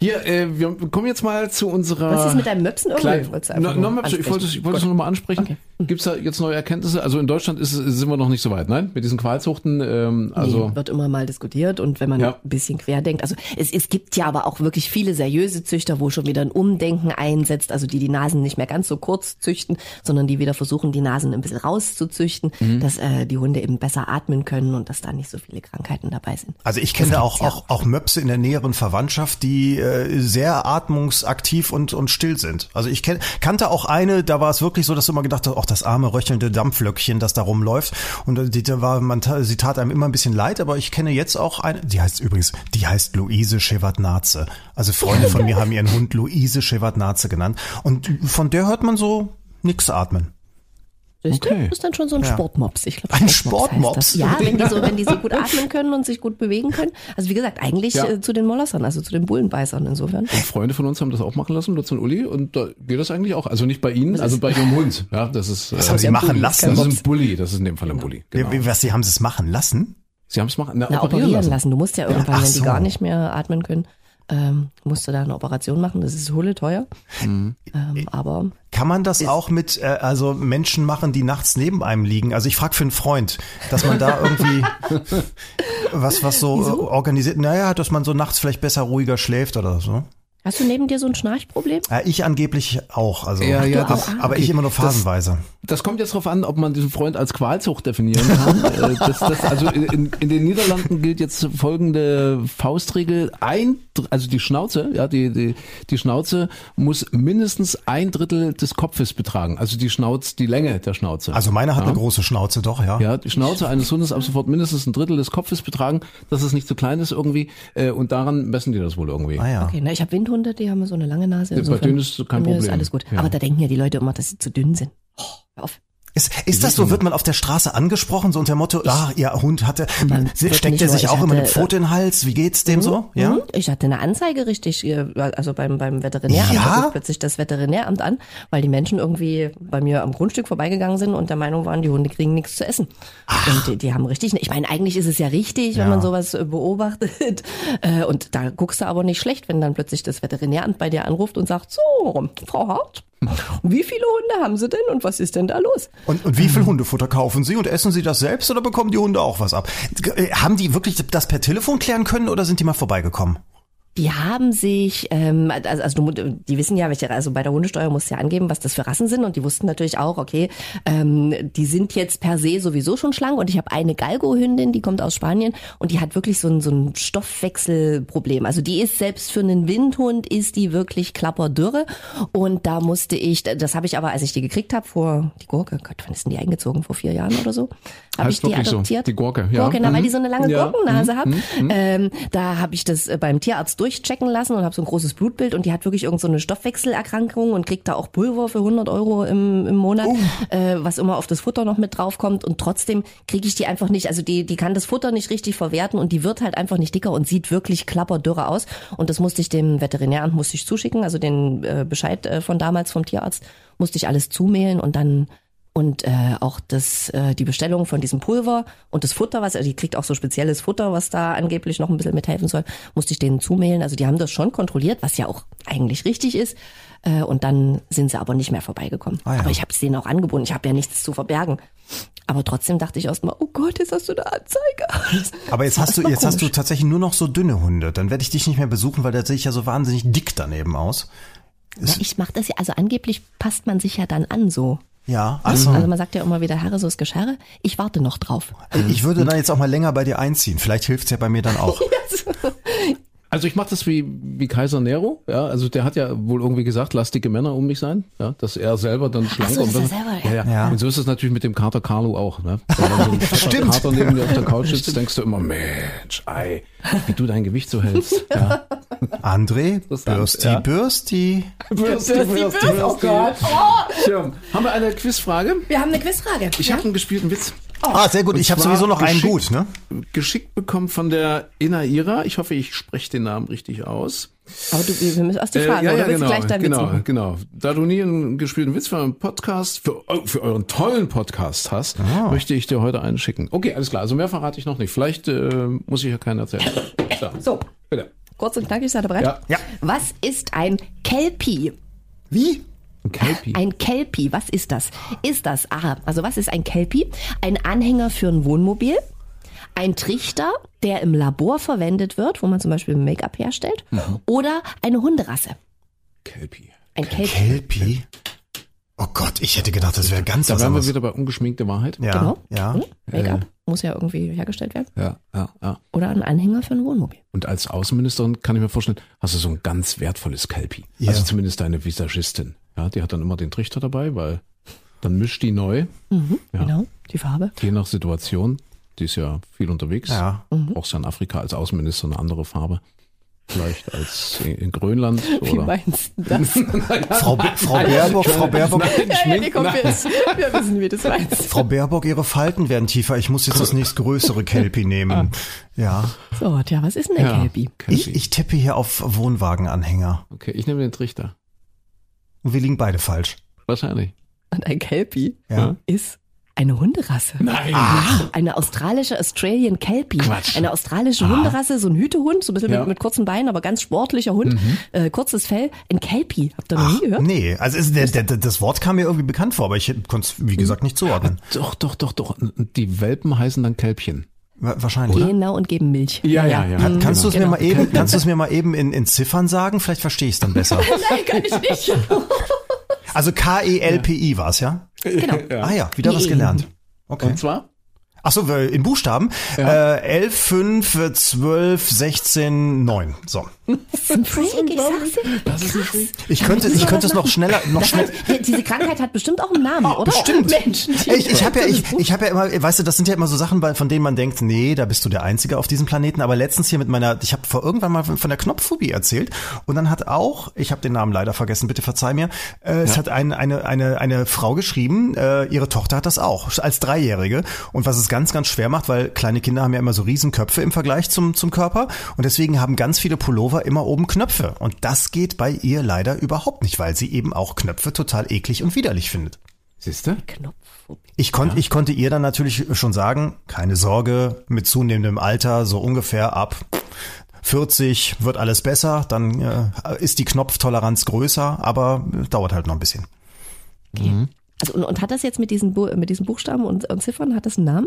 Hier, äh, wir kommen jetzt mal zu unserer. Was ist mit deinem Möpsen? Irgendwie Klein, du einfach no, nur no, Möpse, ich wollte es ich wollte es ansprechen. nur noch mal ansprechen. Okay. Gibt's da jetzt neue Erkenntnisse? Also in Deutschland ist, es- sind wir noch nicht so weit, nein? Mit diesen Qualzuchten, ähm, also nee, wird immer mal diskutiert und wenn man Ja. ein bisschen quer denkt, also es, es gibt ja aber auch wirklich viele seriöse Züchter, wo schon wieder ein Umdenken einsetzt, also die die Nasen nicht mehr ganz so kurz züchten, sondern die wieder versuchen, die Nasen ein bisschen rauszuzüchten, Mhm. dass äh, die Hunde eben besser atmen können und dass da nicht so viele Krankheiten dabei sind. Also ich kenne auch, ja auch, auch Möpse in der näheren Verwandtschaft, die äh, sehr atmungsaktiv und, und still sind. Also ich kenn, kannte auch eine, da war es wirklich so, dass du immer gedacht hast, ach, das arme röchelnde Dampflöckchen, das da rumläuft. Und äh, die, da war, man, sie tat einem immer ein bisschen leid, aber ich kenne jetzt auch eine, die heißt übrigens, die heißt Luise Shevardnadze. Also Freunde von mir haben ihren Hund Luise Shevardnadze genannt. Und von der hört man so nix atmen. Siehst du? Okay. Das ist dann schon so ein Sportmops. Ich glaube, Ein Sportmops das. Sportmops? Ja, wenn die so, wenn die so gut atmen können und sich gut bewegen können. Also wie gesagt, eigentlich Ja. äh, zu den Molossern, also zu den Bullenbeißern insofern. Und Freunde von uns haben das auch machen lassen, Lutz und Uli, und da geht das eigentlich auch. Also nicht bei Ihnen, also bei Ihrem Hund. Ja, das ist, Was äh, haben sie machen Bulli, lassen? das ist ein Bulli, das ist in dem Fall ein Bulli. Genau. Wie, was, sie haben sie es machen lassen? Sie haben es machen, na, Na, operieren lassen. Du musst ja irgendwann, ach wenn die so. gar nicht mehr atmen können, ähm, musst du da eine Operation machen. Das ist hulle teuer. Mhm. Ähm, aber Kann man das auch mit äh, also Menschen machen, die nachts neben einem liegen? Also ich frage für einen Freund, dass man da irgendwie was was so äh, organisiert. Naja, dass man so nachts vielleicht besser ruhiger schläft oder so. Hast du neben dir so ein Schnarchproblem? Ja, ich angeblich auch. Also, Ja, ja, das, auch? Aber ich immer nur phasenweise. das kommt jetzt drauf an, ob man diesen Freund als Qualzucht definieren kann. Äh, das, das, also in, in den Niederlanden gilt jetzt folgende Faustregel. Ein, also die Schnauze, ja, die, die, die Schnauze muss mindestens ein Drittel des Kopfes betragen. Also die Schnauze, die Länge der Schnauze. Also meine hat ja. eine große Schnauze, doch ja. Ja, die Schnauze eines Hundes ab sofort mindestens ein Drittel des Kopfes betragen, dass es nicht zu klein ist irgendwie. Äh, und daran messen die das wohl irgendwie. Ah ja. Okay, na, ich habe Windhunde, die haben so eine lange Nase. bei Insofern, denen ist kein bei mir Ist Problem. alles gut. Ja. Aber da denken ja die Leute immer, dass sie zu dünn sind. Oh, hör auf. Ist, ist das so, wird man auf der Straße angesprochen, so unter dem Motto, ah, ihr Hund hatte, Man wird steckt er sich ich auch immer eine hatte, Pfote in den Hals? Wie geht's dem so? Ja? Mhm. Ich hatte eine Anzeige richtig, äh, also beim, beim Veterinäramt Ja? plötzlich das Veterinäramt an, weil die Menschen irgendwie bei mir am Grundstück vorbeigegangen sind und der Meinung waren, die Hunde kriegen nichts zu essen. Und die, die haben richtig, ich meine, eigentlich ist es ja richtig, wenn Ja. man sowas äh, beobachtet. Äh, Und da guckst du aber nicht schlecht, wenn dann plötzlich das Veterinäramt bei dir anruft und sagt, so, Frau Hart, wie viele Hunde haben Sie denn und was ist denn da los? Und, und wie viel Hundefutter kaufen Sie und essen Sie das selbst oder bekommen die Hunde auch was ab? Äh, Haben die wirklich das per Telefon klären können oder sind die mal vorbeigekommen? Die haben sich, ähm, also, also die wissen ja, welche, also bei der Hundesteuer musst du ja angeben, was das für Rassen sind und die wussten natürlich auch, okay, ähm, die sind jetzt per se sowieso schon schlank und ich habe eine Galgo-Hündin, die kommt aus Spanien und die hat wirklich so ein, so ein Stoffwechselproblem. Also die ist selbst für einen Windhund ist die wirklich klapperdürre und da musste ich, das habe ich aber, als ich die gekriegt habe vor, die Gurke, Gott, wann ist denn die eingezogen? Vor vier Jahren oder so? Habe ich die wirklich so, adoptiert. die Gurke, ja. Gurke, na, weil Mhm. die so eine lange Ja, Gurkennase mhm, hat. Ähm, da habe ich das äh, beim Tierarzt durchchecken lassen und habe so ein großes Blutbild und die hat wirklich irgend so eine Stoffwechselerkrankung und kriegt da auch Pulver für 100 Euro im, im Monat, äh, was immer auf das Futter noch mit draufkommt. Und trotzdem kriege ich die einfach nicht, also die, die kann das Futter nicht richtig verwerten und die wird halt einfach nicht dicker und sieht wirklich klapperdürre aus. Und das musste ich dem Veterinäramt musste ich zuschicken, also den äh, Bescheid äh, von damals vom Tierarzt. Musste ich alles zumailen und dann und äh, auch das äh, die Bestellung von diesem Pulver und das Futter, was also die kriegt auch so spezielles Futter, was da angeblich noch ein bisschen mithelfen soll, musste ich denen zumailen. Also die haben das schon kontrolliert, was ja auch eigentlich richtig ist. Äh, und dann sind sie aber nicht mehr vorbeigekommen. Ah ja. Aber ich habe es denen auch angeboten. Ich habe ja nichts zu verbergen. Aber trotzdem dachte ich erstmal, oh Gott, jetzt hast du eine Anzeige. Aber jetzt hast du, jetzt hast du komisch. tatsächlich nur noch so dünne Hunde. Dann werde ich dich nicht mehr besuchen, weil da sehe ich ja so wahnsinnig dick daneben aus. Ja, ich mache das ja, also angeblich passt man sich ja dann an so. Ja, ach so. Also man sagt ja immer wieder, Herre, so ist Geschirre. Ich warte noch drauf. Ich würde dann jetzt auch mal länger bei dir einziehen. Vielleicht hilft's ja bei mir dann auch. Also ich mache das wie, wie Kaiser Nero, ja, also der hat ja wohl irgendwie gesagt, lass dicke Männer um mich sein, ja, dass er selber dann schlank so, und ist er dann, selber, ja, ja. ja. Ja. Und so ist es natürlich mit dem Kater Carlo auch, ne? Wenn dann so ein Stimmt. Kater neben dir auf der Couch sitzt, denkst du immer, Mensch, ei, wie du dein Gewicht so hältst. Ja. André, Bürsti, ja. Bürsti. Bürsti, Bürsti, Oh Bürsti. Tja, haben wir eine Quizfrage? Wir haben eine Quizfrage. Ich habe einen gespielten Witz Ah, sehr gut. Ich habe sowieso noch einen geschickt- gut, ne? geschickt bekommen von der Inaira. Ich hoffe, ich spreche den Namen richtig aus. Aber du, wir müssen erst die Äh, Frage, ja, oder ja, willst genau, gleich deinen genau, Witz machen? genau. Da du nie einen gespielten Witz für einen Podcast, für, für euren tollen Podcast hast, Ah. möchte ich dir heute einen schicken. Okay, alles klar. Also mehr verrate ich noch nicht. Vielleicht äh, muss ich ja keinen erzählen. So, So, bitte. Kurz und knackig, seid ihr bereit? Ja. Ja. Was ist ein Kelpie? Wie? Ein Kelpie. Ein Kelpie, was ist das? Ist das, aha, also was ist ein Kelpie? Ein Anhänger für ein Wohnmobil, ein Trichter, der im Labor verwendet wird, wo man zum Beispiel Make-up herstellt, Mhm. oder eine Hunderasse. Kelpie. Ein Kelpie. Kelpie? Oh Gott, ich hätte gedacht, das wäre ganz Da was wären wir wieder bei ungeschminkte Wahrheit. Ja, Genau. ja. Hm? Make-up muss ja irgendwie hergestellt werden. Ja, ja, ja. Oder ein Anhänger für ein Wohnmobil. Und als Außenministerin kann ich mir vorstellen, hast du so ein ganz wertvolles Kelpie. Ja. Also zumindest deine Visagistin. Ja, die hat dann immer den Trichter dabei, weil dann mischt die neu, Ja. Genau, die Farbe. je nach Situation. Die ist ja viel unterwegs. Ja. Brauchst ja in Afrika als Außenminister eine andere Farbe. Vielleicht als in, Grönland Wie oder. meinst du das? Frau, Frau Baerbock, Frau Baerbock, Nein, schmink, nein. wir wissen, wie das meinst. Frau Baerbock, ihre Falten werden tiefer. Ich muss jetzt das nächstgrößere Kelpie nehmen. Ja. So, tja, was ist denn ein Ja, Kelpie? Kelpie. Ich, ich tippe hier auf Wohnwagenanhänger. okay, ich nehme den Trichter. Und wir liegen beide falsch. Wahrscheinlich. Und ein Kelpie Ja. ist eine Hunderasse. Nein. Ja, eine australische Australian Kelpie. Quatsch. Eine australische Hunderasse, so ein Hütehund, so ein bisschen Ja. mit, mit kurzen Beinen, aber ganz sportlicher Hund. Äh, kurzes Fell. Ein Kelpie. Habt ihr noch nie gehört? Nee, also es, der, der, das Wort kam mir irgendwie bekannt vor, aber ich konnte es, wie gesagt, nicht zuordnen. Doch, doch, doch, doch. Die Welpen heißen dann Kälbchen. Wa- Wahrscheinlich. Genau und geben Milch. Ja, ja, ja. Kann, kannst du es Genau. mir mal eben, kannst du es mir mal eben in, in Ziffern sagen? Vielleicht verstehe ich es dann besser. Nein, kann ich nicht. Also K-E-L-P-I war es, ja? genau. Ah ja, wieder was Nee. gelernt. Okay. Und zwar? Ach so, äh, in Buchstaben. Äh, 11, 5, äh, 12, 16, 9. So. Das ist ich könnte, ich könnte es noch schneller, noch Das schnell. heißt, diese Krankheit hat bestimmt auch einen Namen, oder? Bestimmt. Ich, ich habe ja, ich, ich habe ja immer, weißt du, das sind ja immer so Sachen, von denen man denkt, nee, da bist du der Einzige auf diesem Planeten. Aber letztens hier mit meiner, ich habe vor irgendwann mal von der Knopfphobie erzählt und dann hat auch, ich habe den Namen leider vergessen, bitte verzeih mir, äh, es hat ein, eine eine eine Frau geschrieben, äh, ihre Tochter hat das auch als Dreijährige und was es ganz ganz schwer macht, weil kleine Kinder haben ja immer so Riesenköpfe im Vergleich zum zum Körper und deswegen haben ganz viele Pullover immer oben Knöpfe und das geht bei ihr leider überhaupt nicht, weil sie eben auch Knöpfe total eklig und widerlich findet. Siehst du? Knopfphobie. Ich, konnt, ich konnte ihr dann natürlich schon sagen, keine Sorge, mit zunehmendem Alter, so ungefähr ab 40 wird alles besser, dann äh, ist die Knopftoleranz größer, aber dauert halt noch ein bisschen. Also, und, und hat das jetzt mit diesen, Bu mit diesen Buchstaben und, und Ziffern, hat das einen Namen?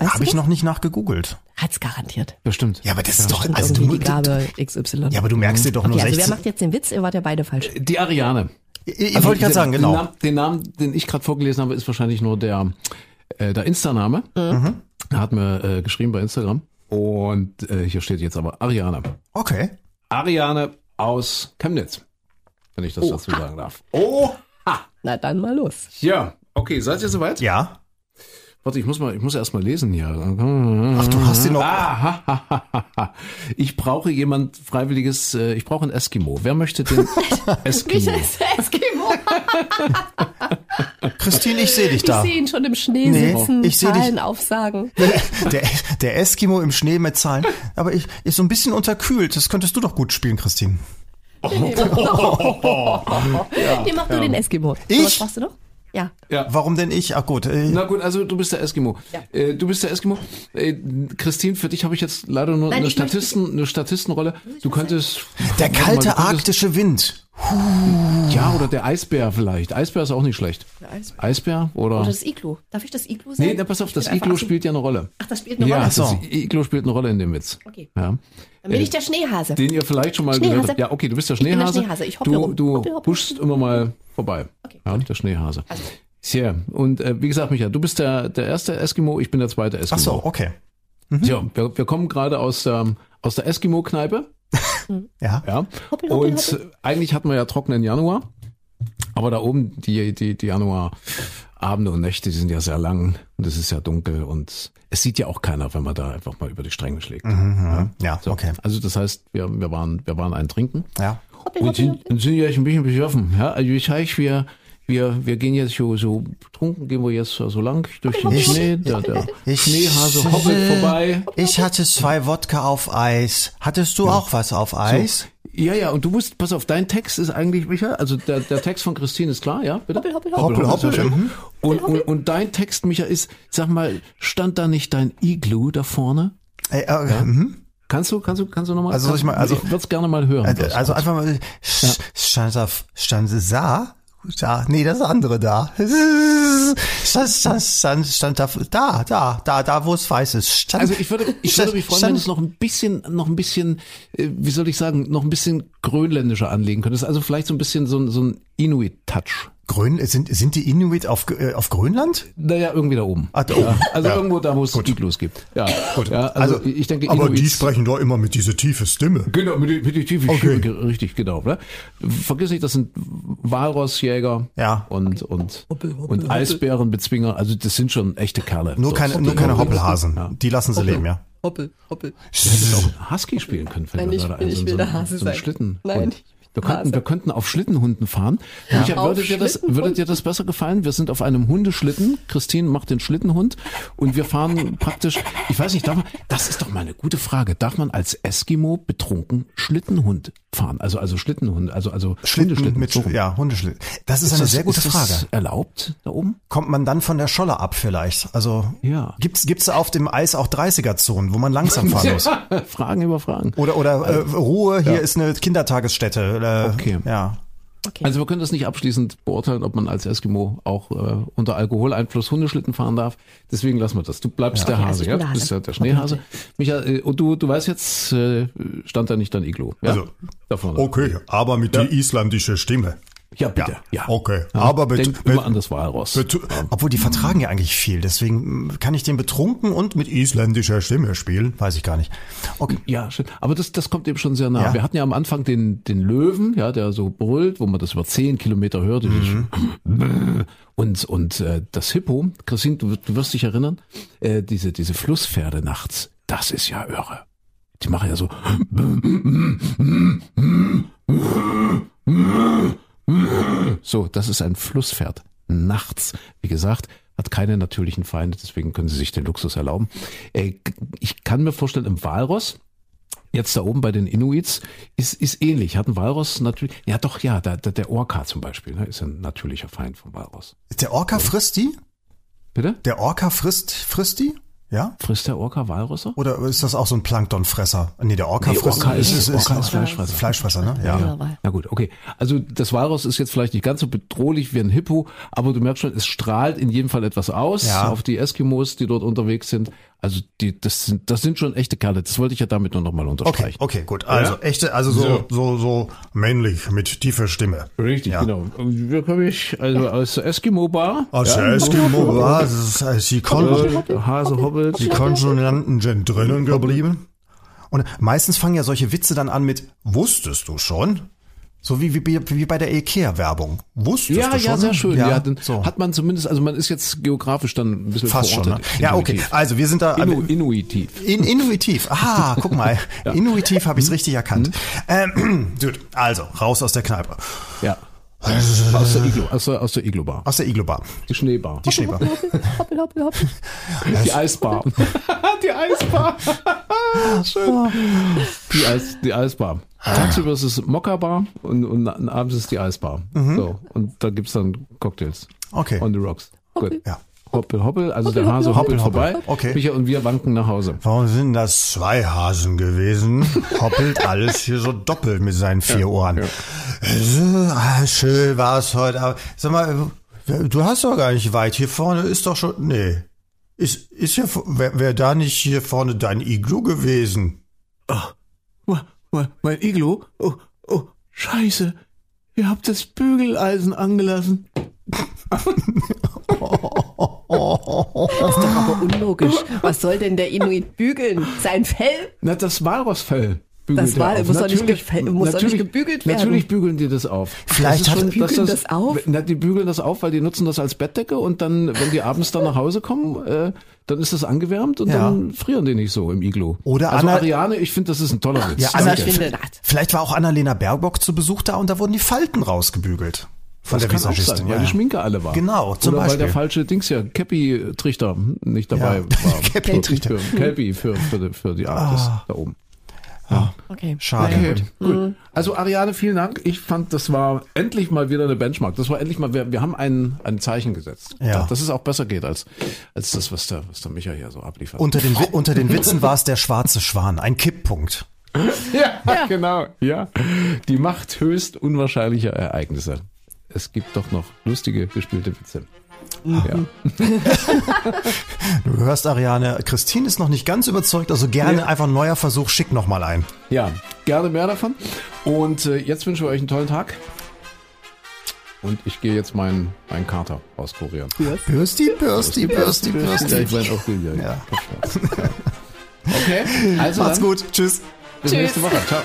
Habe ich noch nicht nachgegoogelt. Hat's garantiert. Bestimmt. Ja, aber das ist doch, also du, irgendwie die Gabe XY. ja, aber du merkst dir doch nur okay, also wer 16. macht jetzt den Witz? Ihr wart ja beide falsch. Die Ariane. ich ich wollte gerade sagen, Den genau. Namen, den Namen, den ich gerade vorgelesen habe, ist wahrscheinlich nur der, äh, der Insta-Name. Mhm. Er hat mir äh, geschrieben bei Instagram. Und äh, hier steht jetzt aber Ariane. Okay. Ariane aus Chemnitz. Wenn ich das dazu sagen darf. Na dann mal los. Ja, okay, seid ihr soweit? Ja. Warte, ich muss mal, ich muss erst mal lesen hier. Ach, du hast sie noch. Ah, ha, ha, ha, ha. Ich brauche jemand freiwilliges, äh, ich brauche einen Eskimo. Wer möchte den Eskimo? Eskimo. Christine, ich sehe dich Ich da. sehe ihn schon im Schnee Nee, sitzen, ich seh dich- Zahlen aufsagen. Der, der Eskimo im Schnee mit Zahlen. Aber ich ist so ein bisschen unterkühlt. Das könntest du doch gut spielen, Christine. Dem mach du den Eskimo. Ich? Was brauchst du noch? Ja. Ja. Warum denn ich? Ach gut. Äh, Na gut, also du bist der Eskimo. Äh, du bist der Eskimo. Äh, Christine, für dich habe ich jetzt leider nur Nein, eine, Statistenrolle. eine Statistenrolle. Du könntest der mal, kalte du könntest- arktische Wind. Ja, oder der Eisbär vielleicht. Eisbär ist auch nicht schlecht. Eisbär. Eisbär oder? Oder das Iglu. Darf ich das Iglu sagen? nee, dann pass auf, das Iglo spielt ja eine Rolle. Ach, das spielt eine Ja, Rolle. das so. Iglo spielt eine Rolle in dem Witz. Okay. Ja. Dann bin ich der Schneehase. Den ihr vielleicht schon mal Schneehase. gehört habt. Ja, okay, du bist der bin der Schneehase. Schneehase. Ich hoppe du rum. du huschst immer mal vorbei. Okay, ja, der Schneehase. Also. Sehr. Und äh, wie gesagt, Micha, du bist der, der erste Eskimo, ich bin der zweite Eskimo. Ach so, okay. Ja, wir, wir kommen gerade aus der, aus der Eskimo-Kneipe. Ja. Ja. Hoppel, hoppel, Und äh, eigentlich hatten wir ja trockenen Januar. Aber da oben, die, die, die Januarabende und Nächte, die sind ja sehr lang und es ist ja dunkel und es sieht ja auch keiner, wenn man da einfach mal über die Stränge schlägt. Mhm, ja, So, okay. Also das heißt, wir, wir waren, wir waren ein Trinken. Ja. Und sind, und sind jetzt ein bisschen besoffen. Ja, also ich sage, wir, wir, wir gehen jetzt so, so betrunken, gehen wir jetzt so lang durch den Ich- Schnee. Der, der ich- Schneehase hoppelt vorbei. Ich hatte zwei Wodka auf Eis. Hattest du auch was auf Eis? Ja, ja, und du musst, pass auf, dein Text ist eigentlich, Michael, also der, der Text von Christine ist klar, ja, bitte? Hoppel, hoppel, Hoppel, hoppel. sehr schön. Mhm. Und, und, und dein Text, Michael, ist, sag mal, stand da nicht dein Igloo da vorne? Äh, äh, mhm. Kannst du, kannst du, kannst du nochmal? Also soll ich mal- also- ich würde es gerne mal hören. Also kurz. einfach mal, sch- stand da, stand da, da, nee, das andere da. Stand, stand, stand, stand da, da, da, da, da, wo es weiß ist. Stand, Also ich würde, ich würde mich freuen, stand- wenn du es noch ein bisschen, noch ein bisschen, äh, wie soll ich sagen, noch ein bisschen grönländischer anlegen könntest. Also vielleicht so ein bisschen so so ein Inuit-Touch. Grön, sind, sind die Inuit auf, äh, auf Grönland? Naja, irgendwie da oben. Ah, da oben. Also Ja. irgendwo da, wo es Igloos gibt. Ja, Gut. Ja, also, ich denke, Aber die Inuits- sprechen doch immer mit dieser tiefe Stimme. Genau, mit, die- mit die tiefe Okay. Stimme, richtig, genau. Ne? Vergiss nicht, das sind Walrossjäger Ja. und, und, und Eisbärenbezwinger. Also das sind schon echte Kerle. Nur So, keine, so nur keine Hoppelhasen. Ja. Die lassen sie leben, ja. Hoppel, hoppel. Auch Husky spielen können. Nein, ich- ich will der Hase so sein. Schlitten. Nein, ich wir könnten, wir könnten auf Schlittenhunden fahren. Micha, Auf würde dir das, Schlittenhund? würde dir das besser gefallen? Wir sind auf einem Hundeschlitten. Christine macht den Schlittenhund und wir fahren praktisch, ich weiß nicht, darf man, das ist doch mal eine gute Frage. Darf man als Eskimo betrunken Schlittenhund fahren? Also, also Schlittenhund, also, also Schlitten Hundeschlitten. mit, so ja, Hundeschlitten. Das ist, eine das- sehr gute ist Frage. das erlaubt da oben? Kommt man dann von der Scholle ab vielleicht? Also, Ja. gibt's, gibt's auf dem Eis auch 30er-Zonen, wo man langsam fahren muss? Fragen über Fragen. Oder, oder äh, Ruhe, hier ist eine Kindertagesstätte. Äh, Okay. Ja. Also wir können das nicht abschließend beurteilen, ob man als Eskimo auch äh, unter Alkoholeinfluss Hundeschlitten fahren darf. Deswegen lassen wir das. Du bleibst der Okay, Hase, also ich ja? der Du bist ja der Schneehase. Micha, äh, und du, du weißt jetzt, äh, stand da nicht dein Iglo. Ja? Also, da vorne. Okay, aber mit die isländische Stimme. Ja, bitte. Ja. Okay, aber mit, Denk mit, immer an das Walross. mit, Obwohl die vertragen ja eigentlich viel, deswegen mm, kann ich den betrunken und mit isländischer Stimme spielen. weiß ich gar nicht. Okay. Ja, schön. Aber das, das kommt eben schon sehr nah. Ja. Wir hatten ja am Anfang den, den Löwen, ja, der so brüllt, wo man das über zehn Kilometer hört. dieses Und, und äh, das Hippo, Christine, du, wirst- du wirst dich erinnern, äh, diese, diese Flusspferde nachts, das ist ja irre. Die machen ja so. So, das ist ein Flusspferd. Nachts. Wie gesagt, hat keine natürlichen Feinde, deswegen können sie sich den Luxus erlauben. Äh, Ich kann mir vorstellen, im Walross, jetzt da oben bei den Inuits, ist, ist ähnlich. Hat ein Walross natürlich, ja doch, ja, der, der, der Orca zum Beispiel, ne, ist ein natürlicher Feind vom Walross. Der Orca frisst die? Bitte? Der Orca frisst, frisst die? Ja? Frisst der Orca Walrosser? Oder ist das auch so ein Planktonfresser? Nee, der Orca Nee, frisst Orca ist- Orca ist Fleischfresser. Fleischfresser, ne? Ja. Ja. Na gut, okay. Also das Walross ist jetzt vielleicht nicht ganz so bedrohlich wie ein Hippo, aber du merkst schon, es strahlt in jedem Fall etwas aus Ja. auf die Eskimos, die dort unterwegs sind. Also die, das sind, das sind schon echte Kerle. Das wollte ich ja damit nur noch mal Okay, unterstreichen. okay, gut. Also echte, also so, So, so, so männlich mit tiefer Stimme. Richtig, Ja. genau. Und wir komme ich also aus der Eskimo-Bar. Aus der Eskimo Ah, das ist, äh, sie, kon Hase hobbelt. die Konsonanten sind drinnen geblieben. Und meistens fangen ja solche Witze dann an mit Wusstest du schon? So wie, wie, wie bei der Ikea-Werbung. Wusstest Ja, du schon? ja, sehr schön. Ja, dann so. hat man zumindest, also man ist jetzt geografisch dann ein bisschen Fast schon. Ne? Ja, okay. Also wir sind da Inu, inuitiv. in, intuitiv. Ah, guck mal. Intuitiv habe ich es Mhm. richtig erkannt. Ähm, gut, also raus aus der Kneipe. Ja. Aus der Iglo, aus der, aus der Iglo-Bar. Aus der Iglo-Bar. Die Schneebar. Die Schneebar. Hoppel, hoppel, hoppel. Die Eisbar. die Eisbar. Schön. Die, Eis, die Eisbar. Tagsüber ist es Mokka-Bar und, und abends ist die Eisbar. So, und da gibt's dann Cocktails. Okay. On the rocks. Gut. Ja. Hoppel, hoppel. Also der Hase hoppelt hoppel. vorbei. Okay. Micha und wir wanken nach Hause. Warum sind das zwei Hasen gewesen? Hoppelt alles hier so doppelt mit seinen vier Ohren. So, ah, schön war's heute. Aber sag mal, du hast doch gar nicht weit. Hier vorne ist doch schon. Nee. Ist, ist ja, wäre wär da nicht hier vorne dein Iglu gewesen? Mein, mein Iglo? Oh, oh, scheiße. Ihr habt das Bügeleisen angelassen. Das ist doch aber unlogisch. Was soll denn der Inuit bügeln? Sein Fell? Na, das Walrossfell. Das Wal- auf. muss doch nicht muss doch nicht gebügelt werden. Natürlich bügeln die das auf. Vielleicht das hat- Bügeln dass das auf? Na, die bügeln das auf, weil die nutzen das als Bettdecke und dann, wenn die abends dann nach Hause kommen, äh, dann ist das angewärmt und Ja. dann frieren die nicht so im Iglo. Oder also Anna- Ariane, ich finde, das ist ein toller Witz. Ja, Anna, ich finde, das- vielleicht war auch Annalena Baerbock zu Besuch da und da wurden die Falten rausgebügelt. Von das der kann auch sein, weil ja. die Schminke alle war. Genau, zum Oder weil Beispiel. der falsche Dings ja, Cappy-Trichter nicht dabei Ja. war. Cappy-Trichter. Für, Cappy für, für, die, für die Arktis Ah. da oben. Okay. Schade. Okay, gut. Also Ariane, vielen Dank. Ich fand, das war endlich mal wieder eine Benchmark. Das war endlich mal, wir, wir haben ein, ein Zeichen gesetzt. Ja. Dass es auch besser geht als, als das, was der, was der Micha hier so abliefert. Unter den, unter den Witzen war es der schwarze Schwan, ein Kipppunkt. ja, genau. Ja. Die Macht höchst unwahrscheinlicher Ereignisse. Es gibt doch noch lustige gespielte Witze. Ja. Du hörst, Ariane, Christine ist noch nicht ganz überzeugt, also gerne Ja. einfach ein neuer Versuch, schick noch mal ein. ja, gerne mehr davon. Und äh, jetzt wünschen wir euch einen tollen Tag. Und ich gehe jetzt meinen meinen Kater auskurieren. Bürsti, Bürsti, Bürsti, Ja, Bürsti. ich meine auch. Kopfschmerzen. Ja. Okay, also Macht's dann, gut. Tschüss. bis Tschüss. nächste Woche. Ciao.